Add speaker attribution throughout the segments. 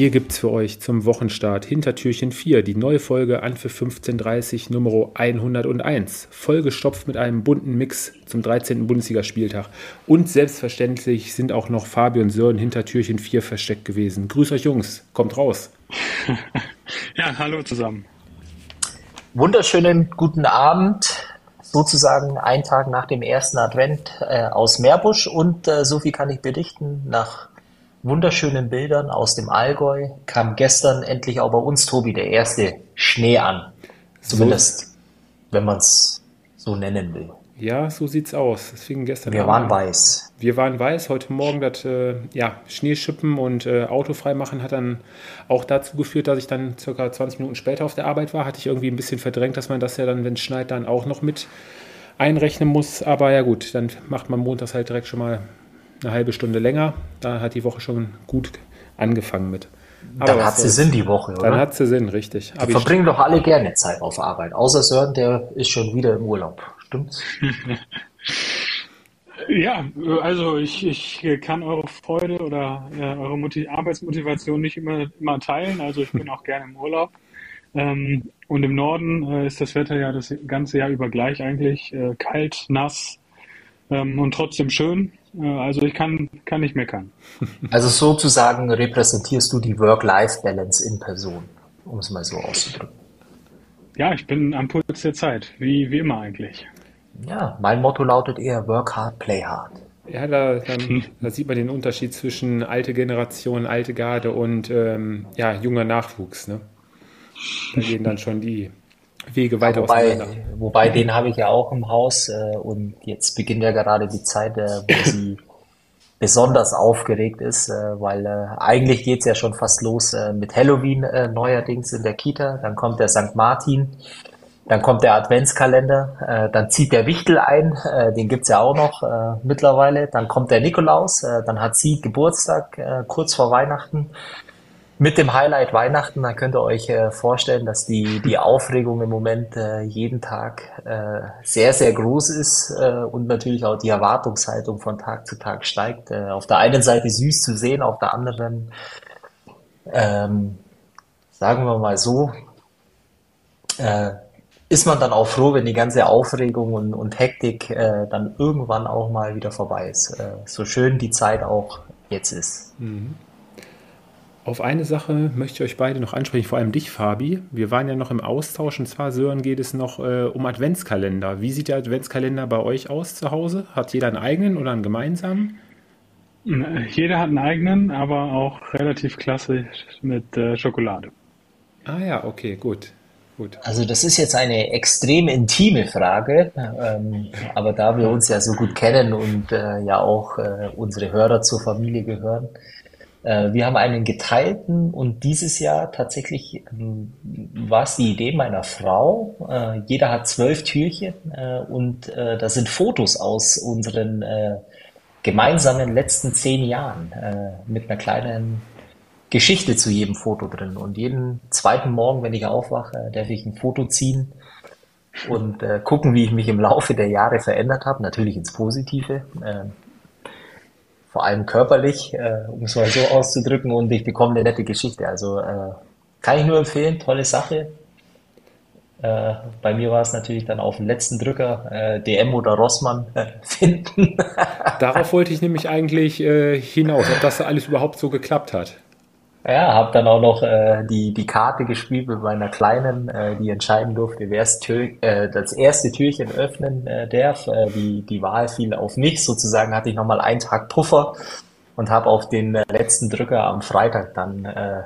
Speaker 1: Hier gibt's für euch zum Wochenstart Hintertürchen 4 die neue Folge an für 1530 Nummer 101. Vollgestopft mit einem bunten Mix zum 13. Bundesligaspieltag. Und selbstverständlich sind auch noch Fabio und Sören Hintertürchen 4 versteckt gewesen. Grüß euch Jungs, kommt raus.
Speaker 2: ja, hallo zusammen.
Speaker 3: Wunderschönen guten Abend sozusagen einen Tag nach dem ersten Advent äh, aus Meerbusch und äh, so viel kann ich berichten. Nach wunderschönen Bildern aus dem Allgäu kam gestern endlich auch bei uns, Tobi, der erste Schnee an. Zumindest, so. wenn man es so nennen will.
Speaker 1: Ja, so sieht's aus. Es fing gestern
Speaker 3: Wir waren weiß.
Speaker 1: Wir waren weiß. Heute Morgen das äh, ja, Schneeschippen und äh, Autofrei machen hat dann auch dazu geführt, dass ich dann circa 20 Minuten später auf der Arbeit war. Hatte ich irgendwie ein bisschen verdrängt, dass man das ja dann, wenn es schneit, dann auch noch mit einrechnen muss. Aber ja gut, dann macht man montags halt direkt schon mal eine halbe Stunde länger. Da hat die Woche schon gut angefangen mit.
Speaker 3: Aber dann hat sie Sinn, die Woche,
Speaker 1: oder? Dann hat sie Sinn, richtig.
Speaker 3: Die verbringen doch alle gerne Zeit auf Arbeit. Außer Sören, der ist schon wieder im Urlaub. Stimmt's?
Speaker 2: ja, also ich, ich kann eure Freude oder äh, eure Motiv Arbeitsmotivation nicht immer, immer teilen. Also ich bin auch gerne im Urlaub. Ähm, und im Norden äh, ist das Wetter ja das ganze Jahr über gleich eigentlich. Äh, kalt, nass ähm, und trotzdem schön. Also ich kann, kann nicht meckern.
Speaker 3: Also sozusagen repräsentierst du die Work-Life-Balance in Person, um es mal so auszudrücken.
Speaker 2: Ja, ich bin am Puls der Zeit, wie, wie immer eigentlich.
Speaker 3: Ja, mein Motto lautet eher Work hard, play hard.
Speaker 1: Ja, da, dann, da sieht man den Unterschied zwischen alte Generation, alte Garde und ähm, ja, junger Nachwuchs. Ne? Da gehen dann schon die Wege weiter
Speaker 3: ja, wobei, wobei den habe ich ja auch im Haus äh, und jetzt beginnt ja gerade die Zeit, äh, wo sie besonders aufgeregt ist, äh, weil äh, eigentlich geht's ja schon fast los äh, mit Halloween äh, neuerdings in der Kita, dann kommt der St. Martin, dann kommt der Adventskalender, dann zieht der Wichtel ein, den gibt's ja auch noch mittlerweile, dann kommt der Nikolaus, dann hat sie Geburtstag kurz vor Weihnachten mit dem Highlight Weihnachten, da könnt ihr euch äh, vorstellen, dass die, die Aufregung im Moment äh, jeden Tag äh, sehr, sehr groß ist und natürlich auch die Erwartungshaltung von Tag zu Tag steigt. Auf der einen Seite süß zu sehen, auf der anderen, ähm, sagen wir mal so, ist man dann auch froh, wenn die ganze Aufregung und, und Hektik dann irgendwann auch mal wieder vorbei ist. So schön die Zeit auch jetzt ist. Mhm.
Speaker 1: Auf eine Sache möchte ich euch beide noch ansprechen, vor allem dich, Fabi. Wir waren ja noch im Austausch und zwar, Sören, geht es noch äh, um Adventskalender. Wie sieht der Adventskalender bei euch aus zu Hause? Hat jeder einen eigenen oder einen gemeinsamen?
Speaker 2: Jeder hat einen eigenen, aber auch relativ klassisch mit äh, Schokolade.
Speaker 1: Ah ja, okay, gut. Gut.
Speaker 3: Also das ist jetzt eine extrem intime Frage, ähm, aber da wir uns ja so gut kennen und äh, ja auch äh, unsere Hörer zur Familie gehören, äh, wir haben einen geteilten und dieses Jahr tatsächlich ähm, war es die Idee meiner Frau. Äh, jeder hat zwölf Türchen äh, und äh, da sind Fotos aus unseren äh, gemeinsamen letzten zehn Jahren äh, mit einer kleinen Geschichte zu jedem Foto drin. Und jeden zweiten Morgen, wenn ich aufwache, darf ich ein Foto ziehen und äh, gucken, wie ich mich im Laufe der Jahre verändert habe, natürlich ins Positive. Vor allem körperlich, äh, um es mal so auszudrücken, und ich bekomme eine nette Geschichte. Also äh, kann ich nur empfehlen, tolle Sache. Äh, bei mir war es natürlich dann auf den letzten Drücker äh, DM oder Rossmann äh, finden.
Speaker 1: Darauf wollte ich nämlich eigentlich äh, hinaus, ob das alles überhaupt so geklappt hat.
Speaker 3: Ja, habe dann auch noch äh, die, die Karte gespielt mit meiner Kleinen, äh, die entscheiden durfte, wer äh, das erste Türchen öffnen äh, darf. Äh, die, die Wahl fiel auf mich. Sozusagen hatte ich nochmal einen Tag Puffer und habe auf den äh, letzten Drücker am Freitag dann äh,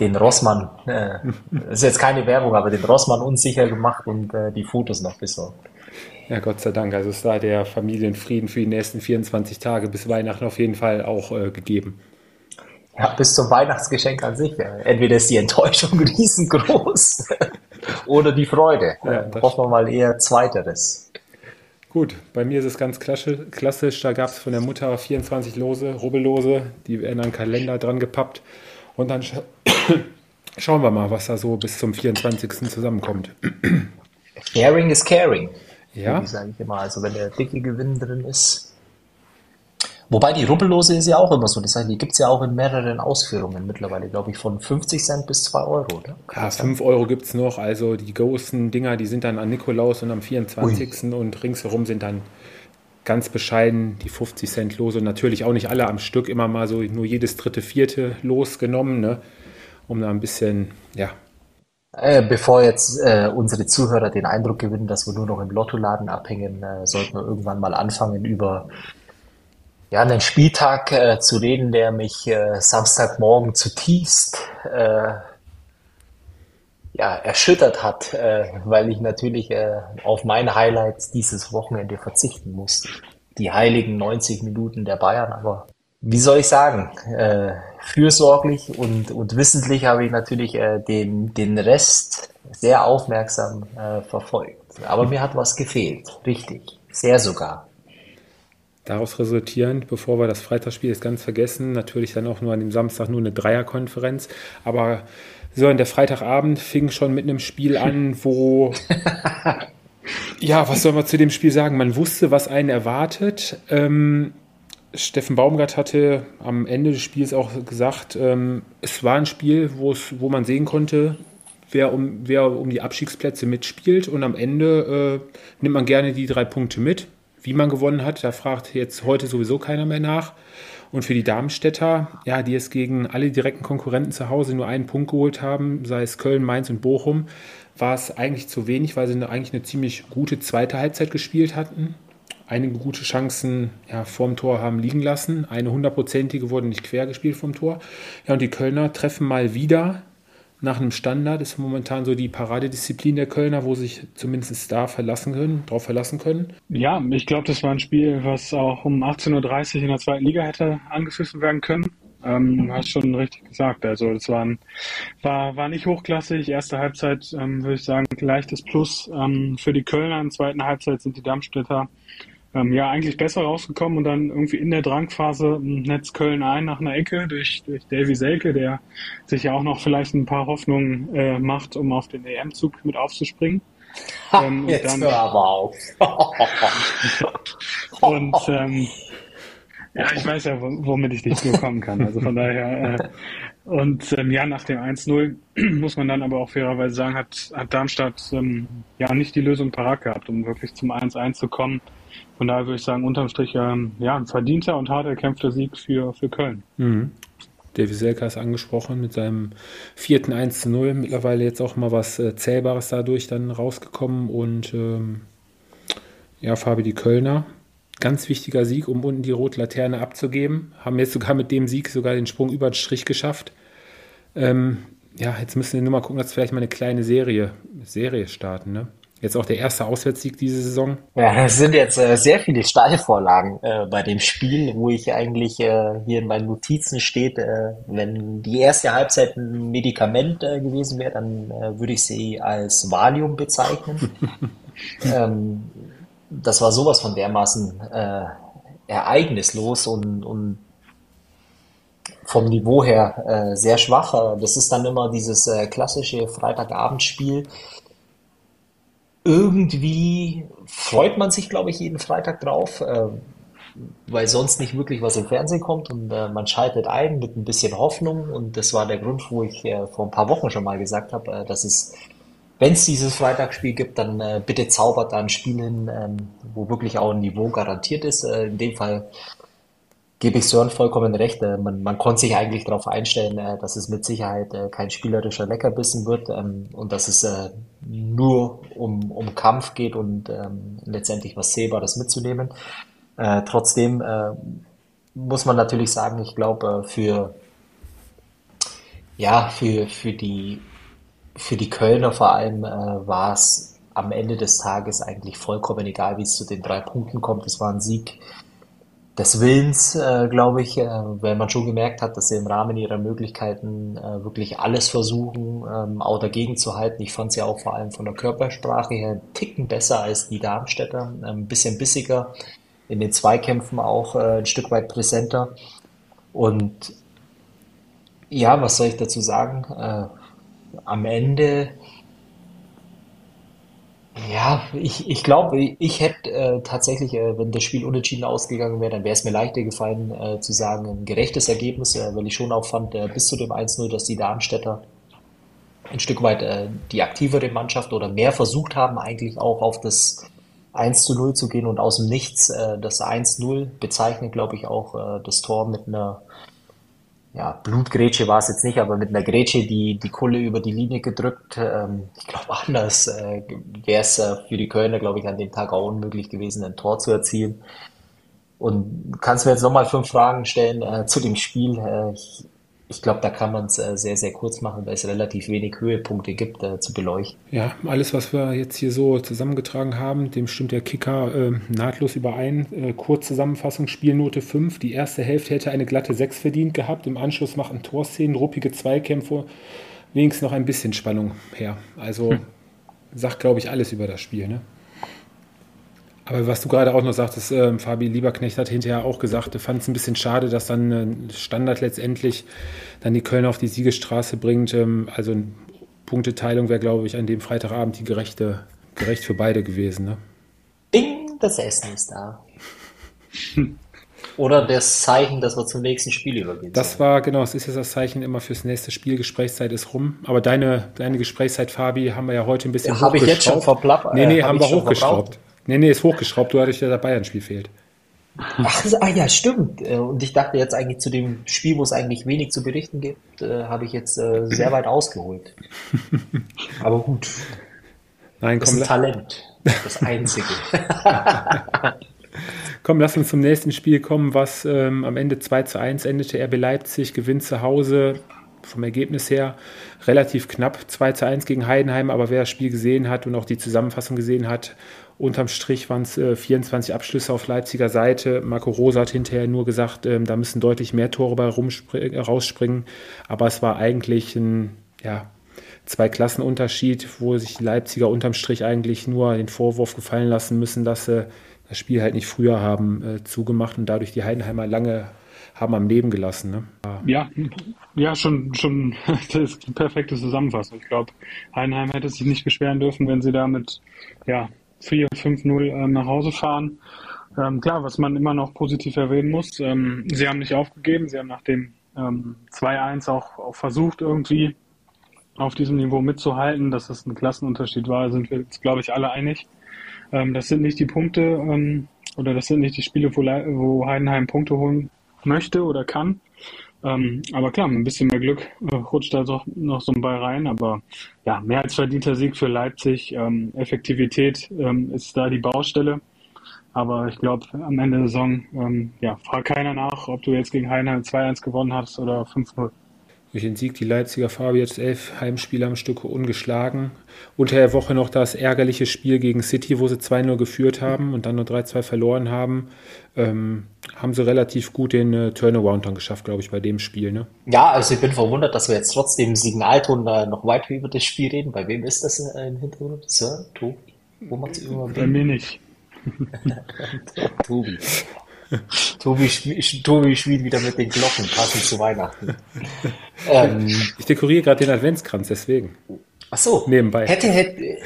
Speaker 3: den Rossmann, äh, ist jetzt keine Werbung, aber den Rossmann unsicher gemacht und äh, die Fotos noch besorgt.
Speaker 1: Ja, Gott sei Dank. Also ist da der Familienfrieden für die nächsten 24 Tage bis Weihnachten auf jeden Fall auch äh, gegeben.
Speaker 3: Ja, bis zum Weihnachtsgeschenk an sich. Entweder ist die Enttäuschung riesengroß oder die Freude. Ja, Hoffen wir mal eher Zweiteres.
Speaker 1: Gut, bei mir ist es ganz klassisch. Da gab es von der Mutter 24 Lose, Rubbellose, die werden an den Kalender dran gepappt. Und dann schauen wir mal, was da so bis zum 24. zusammenkommt.
Speaker 3: Sharing is caring.
Speaker 1: Ja.
Speaker 3: Sage ich immer. Also wenn der dicke Gewinn drin ist. Wobei die Rubbellose ist ja auch immer so. Das heißt, die gibt es ja auch in mehreren Ausführungen mittlerweile, glaube ich, von 50 Cent bis 2 Euro. Oder?
Speaker 1: Ja, 5 Euro gibt es noch. Also die großen Dinger, die sind dann an Nikolaus und am 24. Ui. und ringsherum sind dann ganz bescheiden die 50 Cent Lose. Und natürlich auch nicht alle am Stück, immer mal so nur jedes dritte, vierte losgenommen, ne? um da ein bisschen, ja,
Speaker 3: äh, bevor jetzt äh, unsere Zuhörer den Eindruck gewinnen, dass wir nur noch im Lottoladen abhängen, äh, sollten wir irgendwann mal anfangen, über ja, einen Spieltag äh, zu reden, der mich äh, Samstagmorgen zutiefst äh, ja, erschüttert hat, äh, weil ich natürlich äh, auf meine Highlights dieses Wochenende verzichten musste. Die heiligen 90 Minuten der Bayern, aber wie soll ich sagen, äh, fürsorglich und, und wissentlich habe ich natürlich den, den Rest sehr aufmerksam verfolgt. Aber mir hat was gefehlt, richtig, sehr sogar.
Speaker 1: Daraus resultierend, bevor wir das Freitagsspiel jetzt ganz vergessen, natürlich dann auch nur an dem Samstag nur eine Dreierkonferenz. Aber so, in der Freitagabend fing schon mit einem Spiel an, wo ja, was soll man zu dem Spiel sagen? Man wusste, was einen erwartet. Ähm, Steffen Baumgart hatte am Ende des Spiels auch gesagt, ähm, es war ein Spiel, wo man sehen konnte, wer um, wer um die Abstiegsplätze mitspielt. Und am Ende äh, nimmt man gerne die drei Punkte mit. Wie man gewonnen hat, da fragt jetzt heute sowieso keiner mehr nach. Und für die Darmstädter, ja, die es gegen alle direkten Konkurrenten zu Hause nur einen Punkt geholt haben, sei es Köln, Mainz und Bochum, war es eigentlich zu wenig, weil sie eigentlich eine ziemlich gute zweite Halbzeit gespielt hatten einige gute Chancen ja, vorm Tor haben liegen lassen. Eine hundertprozentige wurde nicht quer gespielt vom Tor. Ja, und die Kölner treffen mal wieder nach einem Standard. Ist momentan so die Paradedisziplin der Kölner, wo sich zumindest da verlassen können, drauf verlassen können.
Speaker 2: Ja, ich glaube, das war ein Spiel, was auch um 18.30 Uhr in der zweiten Liga hätte angepfiffen werden können. Ähm, hast schon richtig gesagt. Also das war, war, war nicht hochklassig. Erste Halbzeit ähm, würde ich sagen leichtes Plus ähm, für die Kölner. In der zweiten Halbzeit sind die Darmstädter ähm, ja eigentlich besser rausgekommen und dann irgendwie in der Drangphase netzt Köln ein nach einer Ecke durch, durch Davy Selke, der sich ja auch noch vielleicht ein paar Hoffnungen äh, macht, um auf den EM-Zug mit aufzuspringen.
Speaker 3: Ha, ähm, jetzt dann, hör aber auf.
Speaker 2: und ähm, ja, ich weiß ja, womit ich dich bekommen kann. Also von daher äh, und ähm, ja, nach dem 1-0 muss man dann aber auch fairerweise sagen, hat, hat Darmstadt ähm, ja nicht die Lösung parat gehabt, um wirklich zum 1-1 zu kommen. Von daher würde ich sagen, unterm Strich ähm, ja, ein verdienter und hart erkämpfter Sieg für, für Köln.
Speaker 1: Mhm. David Selka ist angesprochen mit seinem vierten 1 zu 0. Mittlerweile jetzt auch mal was äh, Zählbares dadurch dann rausgekommen. Und ähm, ja, Fabi die Kölner. Ganz wichtiger Sieg, um unten die rote Laterne abzugeben. Haben jetzt sogar mit dem Sieg sogar den Sprung über den Strich geschafft. Ähm, ja, jetzt müssen wir nur mal gucken, dass wir vielleicht mal eine kleine Serie, Serie starten. Ne? Jetzt auch der erste Auswärtssieg diese Saison.
Speaker 3: Ja, es sind jetzt äh, sehr viele Steilvorlagen äh, bei dem Spiel, wo ich eigentlich äh, hier in meinen Notizen steht, äh, wenn die erste Halbzeit ein Medikament äh, gewesen wäre, dann äh, würde ich sie als Valium bezeichnen. ähm, das war sowas von dermaßen ereignislos und, und vom Niveau her sehr schwach. Das ist dann immer dieses klassische Freitagabendspiel irgendwie freut man sich, glaube ich, jeden Freitag drauf, äh, weil sonst nicht wirklich was im Fernsehen kommt und äh, man schaltet ein mit ein bisschen Hoffnung und das war der Grund, wo ich äh, vor ein paar Wochen schon mal gesagt habe, äh, dass es, wenn es dieses Freitagsspiel gibt, dann äh, bitte zaubert da ein Spiel hin, ähm, wo wirklich auch ein Niveau garantiert ist. Äh, in dem Fall gebe ich Sören vollkommen recht. Äh, man, man konnte sich eigentlich darauf einstellen, äh, dass es mit Sicherheit äh, kein spielerischer Leckerbissen wird ähm, und dass es nur um, um Kampf geht und ähm, letztendlich was Sehbares mitzunehmen. trotzdem muss man natürlich sagen, ich glaube, für, ja, für, für, die, für die Kölner vor allem war es am Ende des Tages eigentlich vollkommen egal, wie es zu den drei Punkten kommt. Es war ein Sieg, des Willens, äh, glaube ich, äh, weil man schon gemerkt hat, dass sie im Rahmen ihrer Möglichkeiten äh, wirklich alles versuchen, ähm, auch dagegen zu halten. Ich fand sie auch vor allem von der Körpersprache her einen Ticken besser als die Darmstädter, ein bisschen bissiger, in den Zweikämpfen auch äh, ein Stück weit präsenter. Und ja, was soll ich dazu sagen? Äh, am Ende, ja, ich, ich glaube, ich hätte äh, tatsächlich, äh, wenn das Spiel unentschieden ausgegangen wäre, dann wäre es mir leichter gefallen äh, zu sagen, ein gerechtes Ergebnis, äh, weil ich schon auch fand, äh, bis zu dem 1-0, dass die Darmstädter ein Stück weit äh, die aktivere Mannschaft oder mehr versucht haben, eigentlich auch auf das 1 zu 0 zu gehen und aus dem Nichts äh, das 1-0 bezeichnet, glaube ich, auch äh, das Tor mit einer ja, Blutgrätsche war es jetzt nicht, aber mit einer Grätsche die, die Kulle über die Linie gedrückt. Ähm, ich glaube, anders äh, wäre es äh, für die Kölner, glaube ich, an dem Tag auch unmöglich gewesen, ein Tor zu erzielen. Und kannst mir jetzt nochmal fünf Fragen stellen äh, zu dem Spiel. Äh, ich, ich glaube, da kann man es äh, sehr, sehr kurz machen, weil es relativ wenig Höhepunkte gibt äh, zu beleuchten.
Speaker 1: Ja, alles, was wir jetzt hier so zusammengetragen haben, dem stimmt der Kicker äh, nahtlos überein. Äh, Kurzzusammenfassung, Spielnote 5. Die erste Hälfte hätte eine glatte 6 verdient gehabt. Im Anschluss machen Torszenen, ruppige Zweikämpfe, wenigstens noch ein bisschen Spannung her. Also hm. sagt, glaube ich, alles über das Spiel. Ne? Aber was du gerade auch noch sagtest, äh, Fabi Lieberknecht hat hinterher auch gesagt, er fand es ein bisschen schade, dass dann äh, Standard letztendlich dann die Kölner auf die Siegesstraße bringt. Ähm, also eine Punkteteilung wäre, glaube ich, an dem Freitagabend die gerechte, gerecht für beide gewesen. Ne?
Speaker 3: Ding, das Essen ist da. Oder das Zeichen, dass wir zum nächsten Spiel übergehen.
Speaker 1: Das sollen. war, genau, es ist jetzt das Zeichen immer fürs nächste Spiel. Gesprächszeit ist rum. Aber deine, deine Gesprächszeit, Fabi, haben wir ja heute ein bisschen
Speaker 3: ja, Habe ich jetzt schon verplappert?
Speaker 1: Nee, nee, äh, haben wir hochgeschraubt. Nee, nee, ist hochgeschraubt, du hattest ja das Bayern-Spiel fehlt.
Speaker 3: Ach, ah ja, stimmt. Äh, und ich dachte jetzt eigentlich zu dem Spiel, wo es eigentlich wenig zu berichten gibt, äh, habe ich jetzt äh, sehr weit ausgeholt. Aber gut.
Speaker 1: Nein,
Speaker 3: das ist ein Talent. Das einzige.
Speaker 1: komm, lass uns zum nächsten Spiel kommen, was ähm, am Ende 2 zu 1 endete. RB Leipzig gewinnt zu Hause vom Ergebnis her relativ knapp 2 zu 1 gegen Heidenheim, aber wer das Spiel gesehen hat und auch die Zusammenfassung gesehen hat, unterm Strich waren es äh, 24 Abschlüsse auf Leipziger Seite. Marco Rosa hat hinterher nur gesagt, ähm, da müssen deutlich mehr Tore bei rausspringen, aber es war eigentlich ein ja, zwei wo sich Leipziger unterm Strich eigentlich nur den Vorwurf gefallen lassen müssen, dass sie das Spiel halt nicht früher haben äh, zugemacht und dadurch die Heidenheimer lange haben am Leben gelassen. Ne?
Speaker 2: Ja, ja, schon, schon das ist die perfekte Zusammenfassung. Ich glaube, Heidenheim hätte sich nicht beschweren dürfen, wenn sie da mit ja, 4, 5-0 ähm, nach Hause fahren. Ähm, klar, was man immer noch positiv erwähnen muss, ähm, sie haben nicht aufgegeben, sie haben nach dem ähm, 2-1 auch, auch versucht, irgendwie auf diesem Niveau mitzuhalten. Dass es ein Klassenunterschied war, sind wir jetzt, glaube ich, alle einig. Ähm, das sind nicht die Punkte ähm, oder das sind nicht die Spiele, wo, wo Heidenheim Punkte holen möchte oder kann. Ähm, aber klar, mit ein bisschen mehr Glück äh, rutscht da doch noch so ein Ball rein. Aber ja, mehr als verdienter Sieg für Leipzig. Ähm, Effektivität ähm, ist da die Baustelle. Aber ich glaube, am Ende der Saison, ähm, ja, fragt keiner nach, ob du jetzt gegen Heinheim 2-1 gewonnen hast oder 5-0.
Speaker 1: Durch den Sieg die Leipziger Farbe jetzt elf Heimspiele am Stück ungeschlagen. Unter der Woche noch das ärgerliche Spiel gegen City, wo sie 2-0 geführt haben und dann nur 3-2 verloren haben. Ähm, haben sie relativ gut den äh, Turnaround dann geschafft, glaube ich, bei dem Spiel. Ne?
Speaker 3: Ja, also ich bin verwundert, dass wir jetzt trotzdem Signalton äh, noch weiter über das Spiel reden. Bei wem ist das äh, im Hintergrund? Sir? Tobi?
Speaker 2: Wo macht's immer Bei mir nicht.
Speaker 3: Tobi. Tobi, Tobi spielt wieder mit den Glocken, passend zu Weihnachten.
Speaker 1: Ähm, ich dekoriere gerade den Adventskranz, deswegen.
Speaker 3: Ach so. Nebenbei. Hätte, hätte,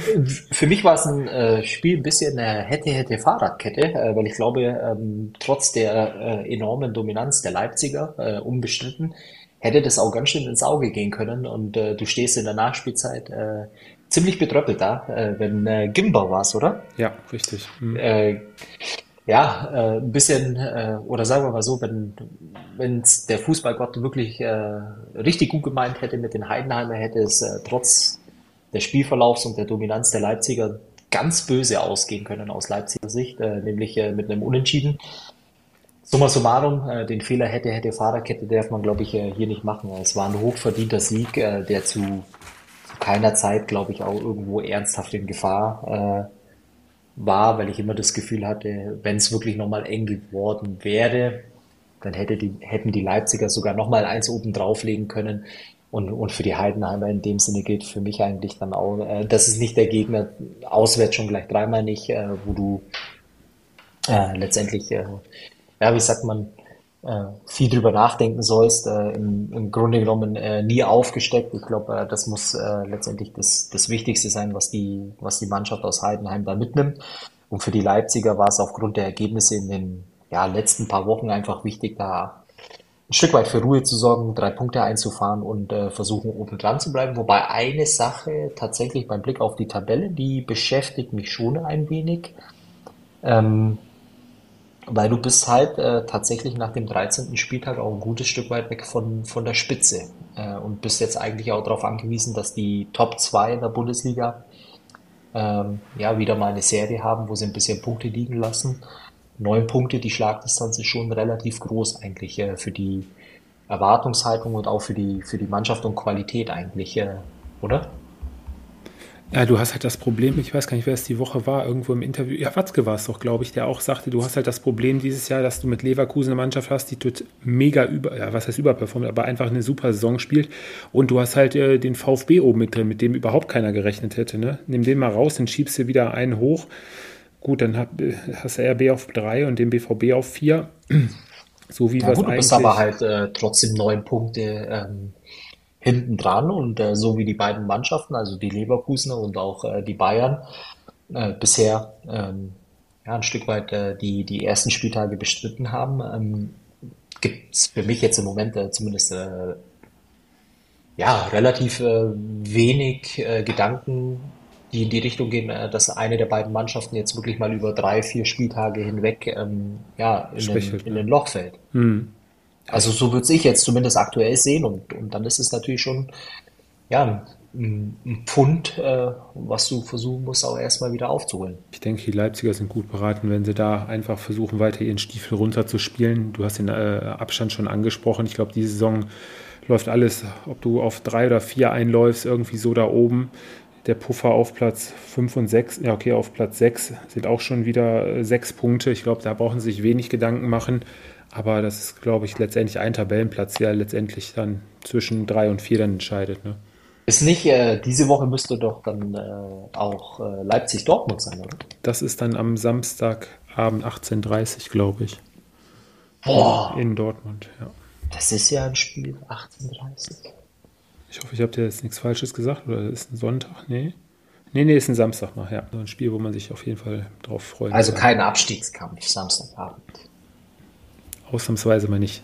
Speaker 3: für mich war es ein äh, Spiel ein bisschen äh, hätte, hätte Fahrradkette, äh, weil ich glaube, ähm, trotz der äh, enormen Dominanz der Leipziger, äh, unbestritten, hätte das auch ganz schön ins Auge gehen können und äh, du stehst in der Nachspielzeit äh, ziemlich betröppelt da, äh, wenn äh, Gimba war's, oder?
Speaker 1: Ja, richtig.
Speaker 3: Mhm. Äh, ja, äh, ein bisschen, äh, oder sagen wir mal so, wenn wenn's der Fußballgott wirklich äh, richtig gut gemeint hätte mit den Heidenheimer, hätte es äh, trotz des Spielverlaufs und der Dominanz der Leipziger ganz böse ausgehen können aus Leipziger Sicht, äh, nämlich äh, mit einem Unentschieden. Summa summarum, äh, den Fehler hätte, hätte Fahrerkette darf man, glaube ich, äh, hier nicht machen. Es war ein hochverdienter Sieg, äh, der zu, zu keiner Zeit, glaube ich, auch irgendwo ernsthaft in Gefahr äh, war, weil ich immer das Gefühl hatte, wenn es wirklich nochmal eng geworden wäre, dann hätte die, hätten die Leipziger sogar nochmal eins oben drauflegen können. Und, und für die Heidenheimer in dem Sinne gilt für mich eigentlich dann auch, äh, das ist nicht der Gegner, auswärts schon gleich dreimal nicht, äh, wo du äh, letztendlich, äh, ja, wie sagt man, viel drüber nachdenken sollst, äh, im, im Grunde genommen äh, nie aufgesteckt. Ich glaube, äh, das muss äh, letztendlich das, das Wichtigste sein, was die, was die Mannschaft aus Heidenheim da mitnimmt. Und für die Leipziger war es aufgrund der Ergebnisse in den ja, letzten paar Wochen einfach wichtig, da ein Stück weit für Ruhe zu sorgen, drei Punkte einzufahren und äh, versuchen, oben dran zu bleiben. Wobei eine Sache tatsächlich beim Blick auf die Tabelle, die beschäftigt mich schon ein wenig. Ähm, weil du bist halt äh, tatsächlich nach dem 13. Spieltag auch ein gutes Stück weit weg von, von der Spitze äh, und bist jetzt eigentlich auch darauf angewiesen, dass die Top 2 in der Bundesliga ähm, ja wieder mal eine Serie haben, wo sie ein bisschen Punkte liegen lassen. Neun Punkte, die Schlagdistanz ist schon relativ groß eigentlich äh, für die Erwartungshaltung und auch für die, für die Mannschaft und Qualität eigentlich, äh, oder?
Speaker 1: Ja, du hast halt das Problem, ich weiß gar nicht, wer es die Woche war, irgendwo im Interview, ja, Watzke war es doch, glaube ich, der auch sagte, du hast halt das Problem dieses Jahr, dass du mit Leverkusen eine Mannschaft hast, die tut mega über, ja, was heißt überperformt, aber einfach eine super Saison spielt und du hast halt äh, den VfB oben mit drin, mit dem überhaupt keiner gerechnet hätte, ne? Nimm den mal raus, dann schiebst du wieder einen hoch. Gut, dann hab, hast du RB auf drei und den BVB auf vier.
Speaker 3: So wie ja, was gut. Du bist aber halt äh, trotzdem neun Punkte ähm, hinten dran und äh, so wie die beiden Mannschaften, also die Leverkusener und auch äh, die Bayern, äh, bisher ähm, ja, ein Stück weit äh, die, die ersten Spieltage bestritten haben, ähm, gibt es für mich jetzt im Moment äh, zumindest äh, ja, relativ äh, wenig äh, Gedanken, die in die Richtung gehen, äh, dass eine der beiden Mannschaften jetzt wirklich mal über drei, vier Spieltage hinweg ähm, ja, in, den, in den Loch fällt. Hm. Also so würde ich jetzt zumindest aktuell sehen und, und dann ist es natürlich schon ja, ein, Pfund, äh, was du versuchen musst, auch erstmal wieder aufzuholen.
Speaker 1: Ich denke, die Leipziger sind gut beraten, wenn sie da einfach versuchen, weiter ihren Stiefel runterzuspielen. Du hast den äh, Abstand schon angesprochen. Ich glaube, diese Saison läuft alles, ob du auf drei oder vier einläufst, irgendwie so da oben. Der Puffer auf Platz 5 und 6, ja okay, auf Platz 6 sind auch schon wieder äh, sechs Punkte. Ich glaube, da brauchen sie sich wenig Gedanken machen. Aber das ist, glaube ich, letztendlich ein Tabellenplatz, der letztendlich dann zwischen drei und vier dann entscheidet. Ne?
Speaker 3: Ist nicht, äh, diese Woche müsste doch dann äh, auch äh, Leipzig-Dortmund sein, oder?
Speaker 1: Das ist dann am Samstagabend 18.30 Uhr, glaube ich.
Speaker 3: Boah.
Speaker 1: In Dortmund, ja.
Speaker 3: Das ist ja ein Spiel 18.30 Uhr.
Speaker 1: Ich hoffe, ich habe dir jetzt nichts Falsches gesagt, oder ist ein Sonntag? Nee. Nee, nee, ist ein Samstag noch, ja. So ein Spiel, wo man sich auf jeden Fall drauf freut.
Speaker 3: Also kein Abstiegskampf, Samstagabend
Speaker 1: ausnahmsweise mal nicht.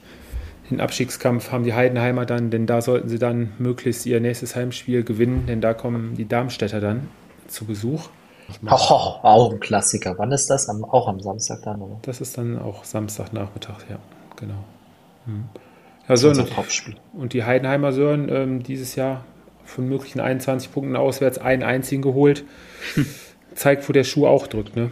Speaker 1: Den Abstiegskampf haben die Heidenheimer dann, denn da sollten sie dann möglichst ihr nächstes Heimspiel gewinnen, denn da kommen die Darmstädter dann zu Besuch.
Speaker 3: Oh, auch ein Klassiker. Wann ist das? Am, auch am Samstag dann, oder?
Speaker 1: Das ist dann auch Samstagnachmittag, ja, genau. Hm. Ja, Sören, und die Heidenheimer Sören ähm, dieses Jahr von möglichen 21 Punkten auswärts einen einzigen geholt. Zeigt, wo der Schuh auch drückt, ne?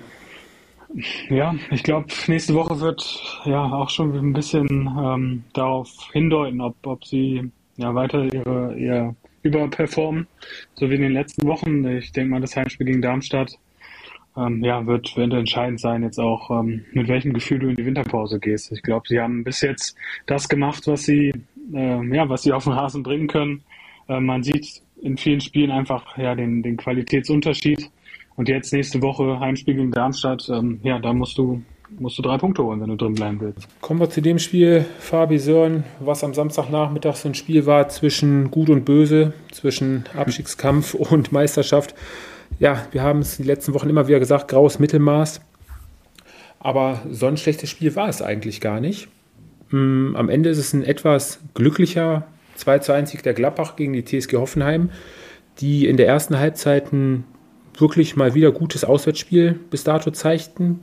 Speaker 2: Ja, ich glaube, nächste Woche wird ja auch schon ein bisschen ähm, darauf hindeuten, ob, ob sie ja weiter ihre, ihr überperformen, so wie in den letzten Wochen. Ich denke mal, das Heimspiel gegen Darmstadt ähm, ja, wird, wird entscheidend sein, jetzt auch ähm, mit welchem Gefühl du in die Winterpause gehst. Ich glaube, sie haben bis jetzt das gemacht, was sie, äh, ja, was sie auf den Rasen bringen können. Äh, man sieht in vielen Spielen einfach ja den, den Qualitätsunterschied. Und jetzt nächste Woche Heimspiel gegen Darmstadt. Ähm, ja, da musst du, musst du drei Punkte holen, wenn du drin bleiben willst.
Speaker 1: Kommen wir zu dem Spiel, Fabi Sören, was am Samstagnachmittag so ein Spiel war zwischen Gut und Böse, zwischen Abstiegskampf und Meisterschaft. Ja, wir haben es die letzten Wochen immer wieder gesagt, graues Mittelmaß. Aber so ein schlechtes Spiel war es eigentlich gar nicht. Mm, am Ende ist es ein etwas glücklicher 2 zu 1 Sieg der Gladbach gegen die TSG Hoffenheim, die in der ersten Halbzeit ein wirklich mal wieder gutes Auswärtsspiel bis dato zeigten.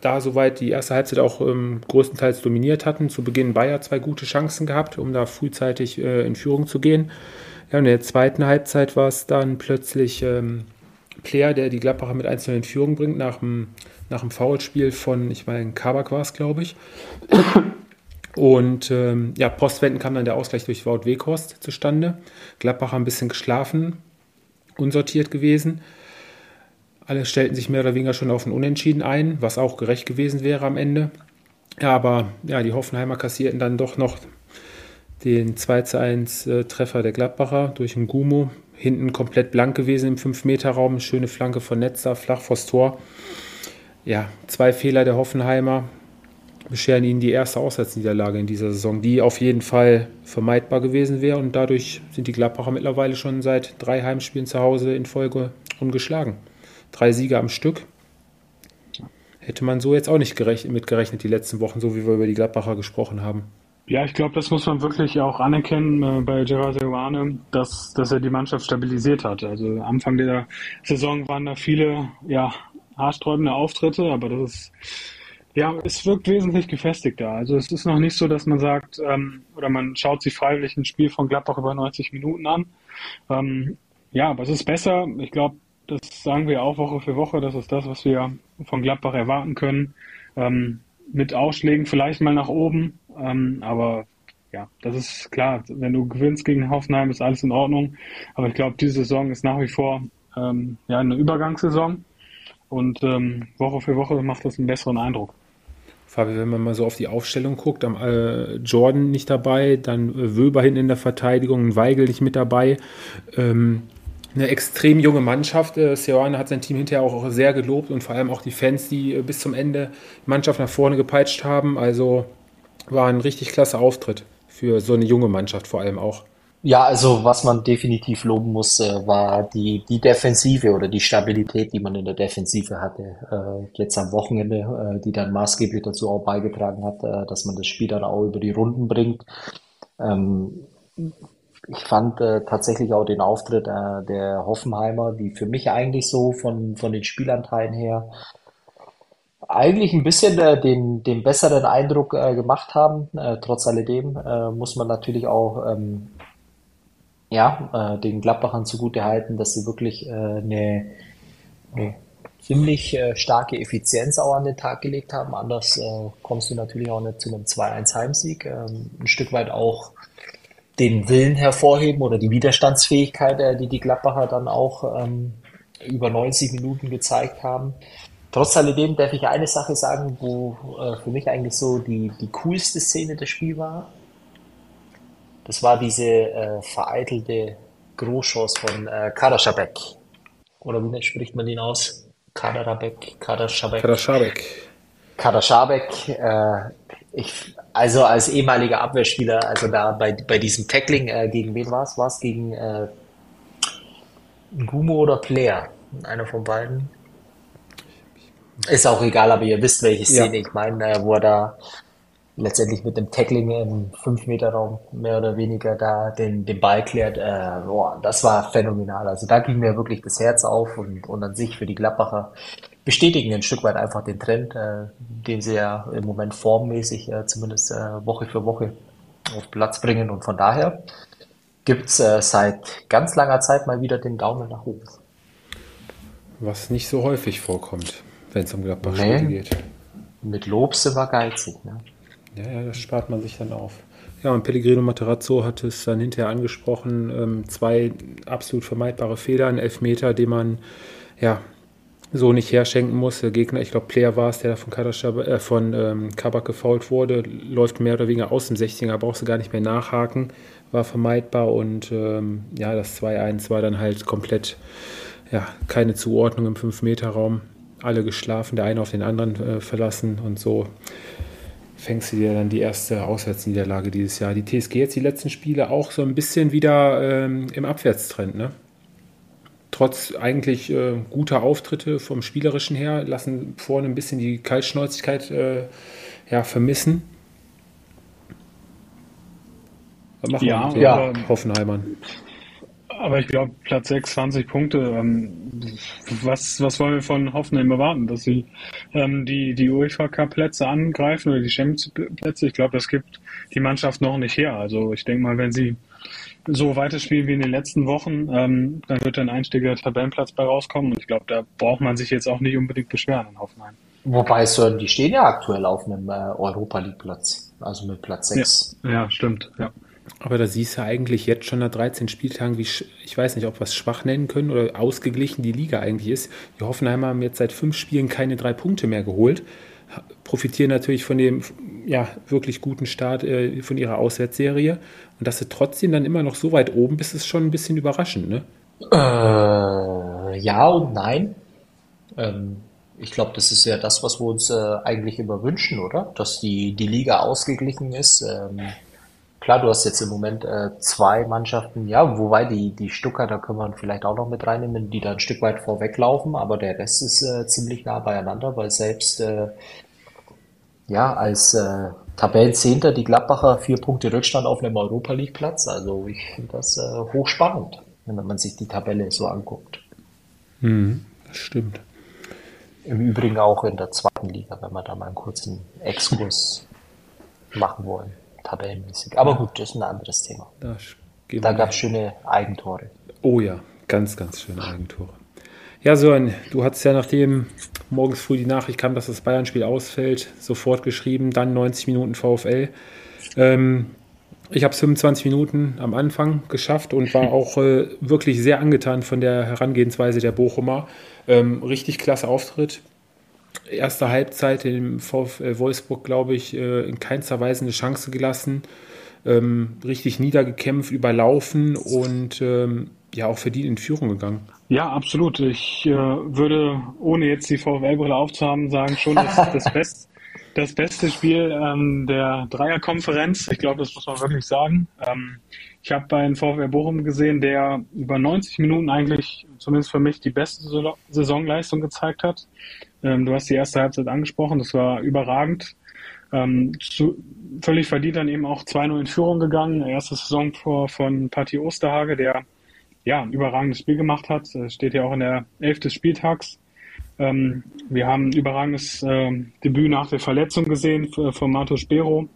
Speaker 1: Da soweit die erste Halbzeit auch ähm, größtenteils dominiert hatten. Zu Beginn Bayer zwei gute Chancen gehabt, um da frühzeitig äh, in Führung zu gehen. Ja, in der zweiten Halbzeit war es dann plötzlich ähm, Player, der die Gladbacher mit 1 in Führung bringt, nach dem, nach dem Foulspiel von, ich meine, Kabak war es, glaube ich. Und ähm, ja, postwendend kam dann der Ausgleich durch Wout Weghorst zustande. Gladbacher ein bisschen geschlafen, unsortiert gewesen. Alle stellten sich mehr oder weniger schon auf ein Unentschieden ein, was auch gerecht gewesen wäre am Ende. Ja, aber ja, die Hoffenheimer kassierten dann doch noch den 2 1 äh, Treffer der Gladbacher durch einen Gumo. Hinten komplett blank gewesen im 5-Meter-Raum. Schöne Flanke von Netzer, flach vors Tor. Ja, zwei Fehler der Hoffenheimer. Bescheren ihnen die erste Auswärtsniederlage in dieser Saison, die auf jeden Fall vermeidbar gewesen wäre. Und dadurch sind die Gladbacher mittlerweile schon seit drei Heimspielen zu Hause in Folge ungeschlagen. Drei Siege am Stück. Hätte man so jetzt auch nicht gerechnet, mitgerechnet die letzten Wochen, so wie wir über die Gladbacher gesprochen haben.
Speaker 2: Ja, ich glaube, das muss man wirklich auch anerkennen äh, bei Gerard Seoane, dass, dass er die Mannschaft stabilisiert hat. Also Anfang der Saison waren da viele ja, haarsträubende Auftritte, aber das ist ja, es wirkt wesentlich gefestigter. Also es ist noch nicht so, dass man sagt, ähm, oder man schaut sich freiwillig ein Spiel von Gladbach über 90 Minuten an. Ähm, ja, aber es ist besser. Ich glaube, das sagen wir auch Woche für Woche. Das ist das, was wir von Gladbach erwarten können. Ähm, mit Ausschlägen vielleicht mal nach oben. Ähm, aber ja, das ist klar. Wenn du gewinnst gegen Hoffenheim, ist alles in Ordnung. Aber ich glaube, diese Saison ist nach wie vor ähm, ja, eine Übergangssaison. Und ähm, Woche für Woche macht das einen besseren Eindruck.
Speaker 1: Fabi, wenn man mal so auf die Aufstellung guckt, am, äh, Jordan nicht dabei, dann äh, Wöber hinten in der Verteidigung, Weigel nicht mit dabei. Ähm, eine extrem junge Mannschaft. Äh, Seoane hat sein Team hinterher auch sehr gelobt und vor allem auch die Fans, die äh, bis zum Ende die Mannschaft nach vorne gepeitscht haben. Also war ein richtig klasse Auftritt für so eine junge Mannschaft vor allem auch.
Speaker 3: Ja, also was man definitiv loben muss, äh, war die, die Defensive oder die Stabilität, die man in der Defensive hatte. Äh, jetzt am Wochenende, äh, die dann maßgeblich dazu auch beigetragen hat, dass man das Spiel dann auch über die Runden bringt. Ähm, ich fand tatsächlich auch den Auftritt der Hoffenheimer, die für mich eigentlich so von, von den Spielanteilen her eigentlich ein bisschen äh, den, den besseren Eindruck äh, gemacht haben. Äh, trotz alledem muss man natürlich auch ähm, ja, äh, den Gladbachern zugute halten, dass sie wirklich äh, eine, eine ziemlich äh, starke Effizienz auch an den Tag gelegt haben. Anders äh, kommst du natürlich auch nicht zu einem 2-1 Heimsieg. Ähm, ein Stück weit auch den Willen hervorheben oder die Widerstandsfähigkeit, äh, die die Gladbacher dann auch ähm, über 90 Minuten gezeigt haben. Trotz alledem darf ich eine Sache sagen, wo äh, für mich eigentlich so die, die coolste Szene des Spiels war. Das war diese äh, vereitelte Großchance von äh, Karaschabek. Oder wie spricht man ihn aus? Kadarabek, Karaschabek.
Speaker 1: Karaschabek.
Speaker 3: Karaschabek, äh, ich, also als ehemaliger Abwehrspieler, also da bei, bei diesem Tackling, äh, gegen wen war es? War es gegen äh, Gumo oder Player? Einer von beiden. Ist auch egal, aber ihr wisst, welche Szene ja. ich meine, äh, wo er da letztendlich mit dem Tackling im 5-Meter-Raum mehr oder weniger da den, den Ball klärt. Äh, boah, das war phänomenal. Also da ging mir wirklich das Herz auf und, und an sich für die Gladbacher bestätigen ein Stück weit einfach den Trend, äh, den sie ja im Moment formmäßig äh, zumindest äh, Woche für Woche auf Platz bringen. Und von daher gibt's äh, seit ganz langer Zeit mal wieder den Daumen nach oben.
Speaker 1: Was nicht so häufig vorkommt, wenn es um Gladbach-Spiele nee. geht.
Speaker 3: Mit Lob sind wir geizig. Ne?
Speaker 1: Ja, ja, das spart man sich dann auf. Ja, und Pellegrino Materazzo hat es dann hinterher angesprochen. Ähm, zwei absolut vermeidbare Fehler, ein Elfmeter, den man ja so nicht herschenken muss. Der Gegner, ich glaube, Player war es, der von, äh, von ähm, Kabak gefault wurde, läuft mehr oder weniger aus dem 16er, brauchst du gar nicht mehr nachhaken, war vermeidbar und ähm, ja, das 2-1 war dann halt komplett, ja, keine Zuordnung im 5-Meter-Raum. Alle geschlafen, der eine auf den anderen äh, verlassen und so fängst du dir dann die erste Auswärtsniederlage dieses Jahr. Die TSG jetzt die letzten Spiele auch so ein bisschen wieder ähm, im Abwärtstrend, ne? Trotz eigentlich äh, guter Auftritte vom Spielerischen her, lassen vorne ein bisschen die Kaltschnäuzigkeit äh, ja, vermissen.
Speaker 2: Was machen ja, wir mit ja. Hoffenheimern? Aber ich glaube, Platz 6, 20 Punkte. Ähm, was, was wollen wir von Hoffenheim erwarten? Dass sie ähm, die, die UEFA Cup-Plätze angreifen oder die Champions-Plätze? Ich glaube, das gibt die Mannschaft noch nicht her. Also ich denke mal, wenn sie so weiterspielen wie in den letzten Wochen, ähm, dann wird ein einstieger Tabellenplatz bei rauskommen. Und ich glaube, da braucht man sich jetzt auch nicht unbedingt beschweren in Hoffenheim.
Speaker 3: Wobei, Sören, die stehen ja aktuell auf einem äh, Europa League-Platz. Also mit Platz 6.
Speaker 2: Ja, ja stimmt. Ja.
Speaker 1: Aber da siehst du eigentlich jetzt schon nach 13 Spieltagen, wie ich weiß nicht, ob wir es schwach nennen können oder ausgeglichen die Liga eigentlich ist. Die Hoffenheimer haben jetzt seit fünf Spielen keine drei Punkte mehr geholt, profitieren natürlich von dem ja, wirklich guten Start äh, von ihrer Auswärtsserie. Und dass sie trotzdem dann immer noch so weit oben bist, ist schon ein bisschen überraschend, ne?
Speaker 3: Äh, ja und nein. Ähm, ich glaube, das ist ja das, was wir uns äh, eigentlich immer wünschen, oder? Dass die, die Liga ausgeglichen ist. Ähm, klar, du hast jetzt im Moment äh, zwei Mannschaften, ja, wobei die, die Stucker, da können wir vielleicht auch noch mit reinnehmen, die da ein Stück weit vorweglaufen, aber der Rest ist äh, ziemlich nah beieinander, weil selbst äh, ja, als äh, Tabellenzehnter die Gladbacher vier Punkte Rückstand auf einem Europa League Platz. Also ich finde das äh, hochspannend, wenn man sich die Tabelle so anguckt.
Speaker 1: Hm, das stimmt.
Speaker 3: Im Übrigen auch in der zweiten Liga, wenn wir da mal einen kurzen Exkurs machen wollen, tabellenmäßig. Aber gut, das ist ein anderes Thema. Da, da gab es schöne Eigentore.
Speaker 1: Oh ja, ganz, ganz schöne Eigentore. Ja, Sören, du hattest ja nachdem morgens früh die Nachricht kam, dass das Bayern-Spiel ausfällt, sofort geschrieben, dann 90 Minuten VfL. Ähm, ich habe es 25 Minuten am Anfang geschafft und war auch äh, wirklich sehr angetan von der Herangehensweise der Bochumer. Ähm, richtig klasse Auftritt. Erste Halbzeit im VfL Wolfsburg, glaube ich, äh, in keinster Weise eine Chance gelassen. Ähm, richtig niedergekämpft, überlaufen und ähm, ja auch verdient in Führung gegangen.
Speaker 2: Ja, absolut. Ich äh, würde, ohne jetzt die VfL-Brille aufzuhaben, sagen, schon das, das, Best, das beste Spiel ähm, der Dreierkonferenz. Ich glaube, das muss man wirklich sagen. Ähm, ich habe bei den VfL Bochum gesehen, der über 90 Minuten eigentlich, zumindest für mich, die beste Saisonleistung gezeigt hat. Ähm, du hast die erste Halbzeit angesprochen, das war überragend. Ähm, zu, völlig verdient dann eben auch 2-0 in Führung gegangen. Erste Saison vor, von Patti Osterhage, der ja ein überragendes Spiel gemacht hat. Das steht ja auch in der Elf des Spieltags. Ähm, wir haben ein überragendes äh, Debüt nach der Verletzung gesehen von Marto Spero.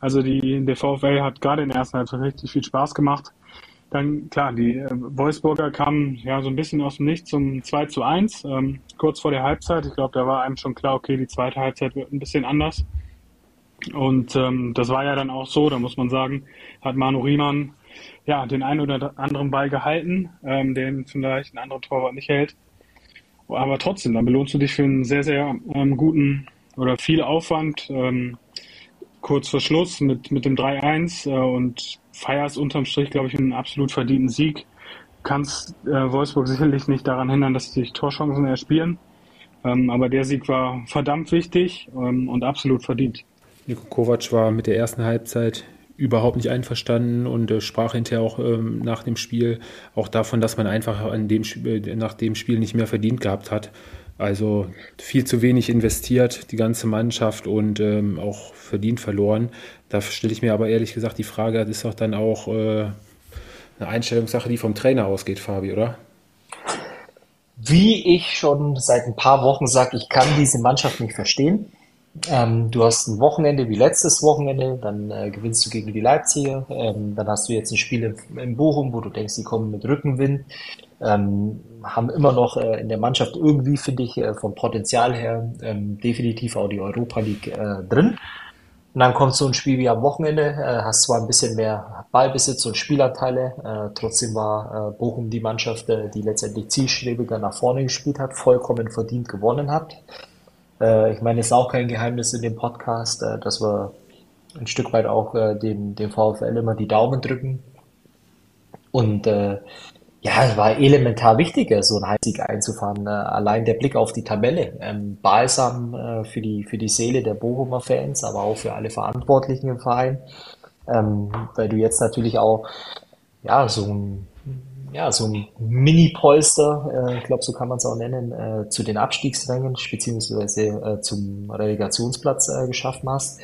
Speaker 2: Also die, der VfL hat gerade in der ersten Halbzeit richtig viel Spaß gemacht. Dann, klar, die äh, Wolfsburger kamen ja so ein bisschen aus dem Nichts zum 2 zu 1, ähm, kurz vor der Halbzeit. Ich glaube, da war einem schon klar, okay, die zweite Halbzeit wird ein bisschen anders. Und ähm, das war ja dann auch so, da muss man sagen, hat Manu Riemann ja den einen oder anderen Ball gehalten, ähm, den vielleicht ein anderer Torwart nicht hält. Aber trotzdem, dann belohnst du dich für einen sehr, sehr ähm, guten oder viel Aufwand. Ähm, kurz vor Schluss mit, mit dem 3-1 äh, und feierst unterm Strich, glaube ich, einen absolut verdienten Sieg. Kannst äh, Wolfsburg sicherlich nicht daran hindern, dass sie sich Torchancen erspielen. Ähm, aber der Sieg war verdammt wichtig ähm, und absolut verdient.
Speaker 1: Niko Kovac war mit der ersten Halbzeit überhaupt nicht einverstanden und äh, sprach hinterher auch ähm, nach dem Spiel auch davon, dass man einfach an dem, äh, nach dem Spiel nicht mehr verdient gehabt hat. Also viel zu wenig investiert, die ganze Mannschaft und ähm, auch verdient verloren. Da stelle ich mir aber ehrlich gesagt die Frage, das ist doch dann auch äh, eine Einstellungssache, die vom Trainer ausgeht, Fabi, oder?
Speaker 3: Wie ich schon seit ein paar Wochen sage, ich kann diese Mannschaft nicht verstehen. Ähm, du hast ein Wochenende wie letztes Wochenende, dann äh, gewinnst du gegen die Leipziger, ähm, dann hast du jetzt ein Spiel in, in Bochum, wo du denkst, die kommen mit Rückenwind ähm, haben immer noch äh, in der Mannschaft irgendwie, finde ich, äh, vom Potenzial her ähm, definitiv auch die Europa League äh, drin. Und dann kommt so ein Spiel wie am Wochenende, äh, hast zwar ein bisschen mehr Ballbesitz und Spielanteile, äh, trotzdem war äh, Bochum die Mannschaft, die letztendlich zielstrebiger nach vorne gespielt hat, vollkommen verdient gewonnen hat. Ich meine, es ist auch kein Geheimnis in dem Podcast, dass wir ein Stück weit auch dem, dem VfL immer die Daumen drücken. Und äh, ja, es war elementar wichtiger, so einen Heimsieg einzufahren. Äh, allein der Blick auf die Tabelle, ähm, balsam äh, für die, für die Seele der Bochumer Fans, aber auch für alle Verantwortlichen im Verein. Ähm, weil du jetzt natürlich auch, ja, so ein, ja, so ein Mini-Polster, äh, ich glaube, so kann man es auch nennen, äh, zu den Abstiegsrängen, beziehungsweise äh, zum Relegationsplatz äh, geschaffen hast.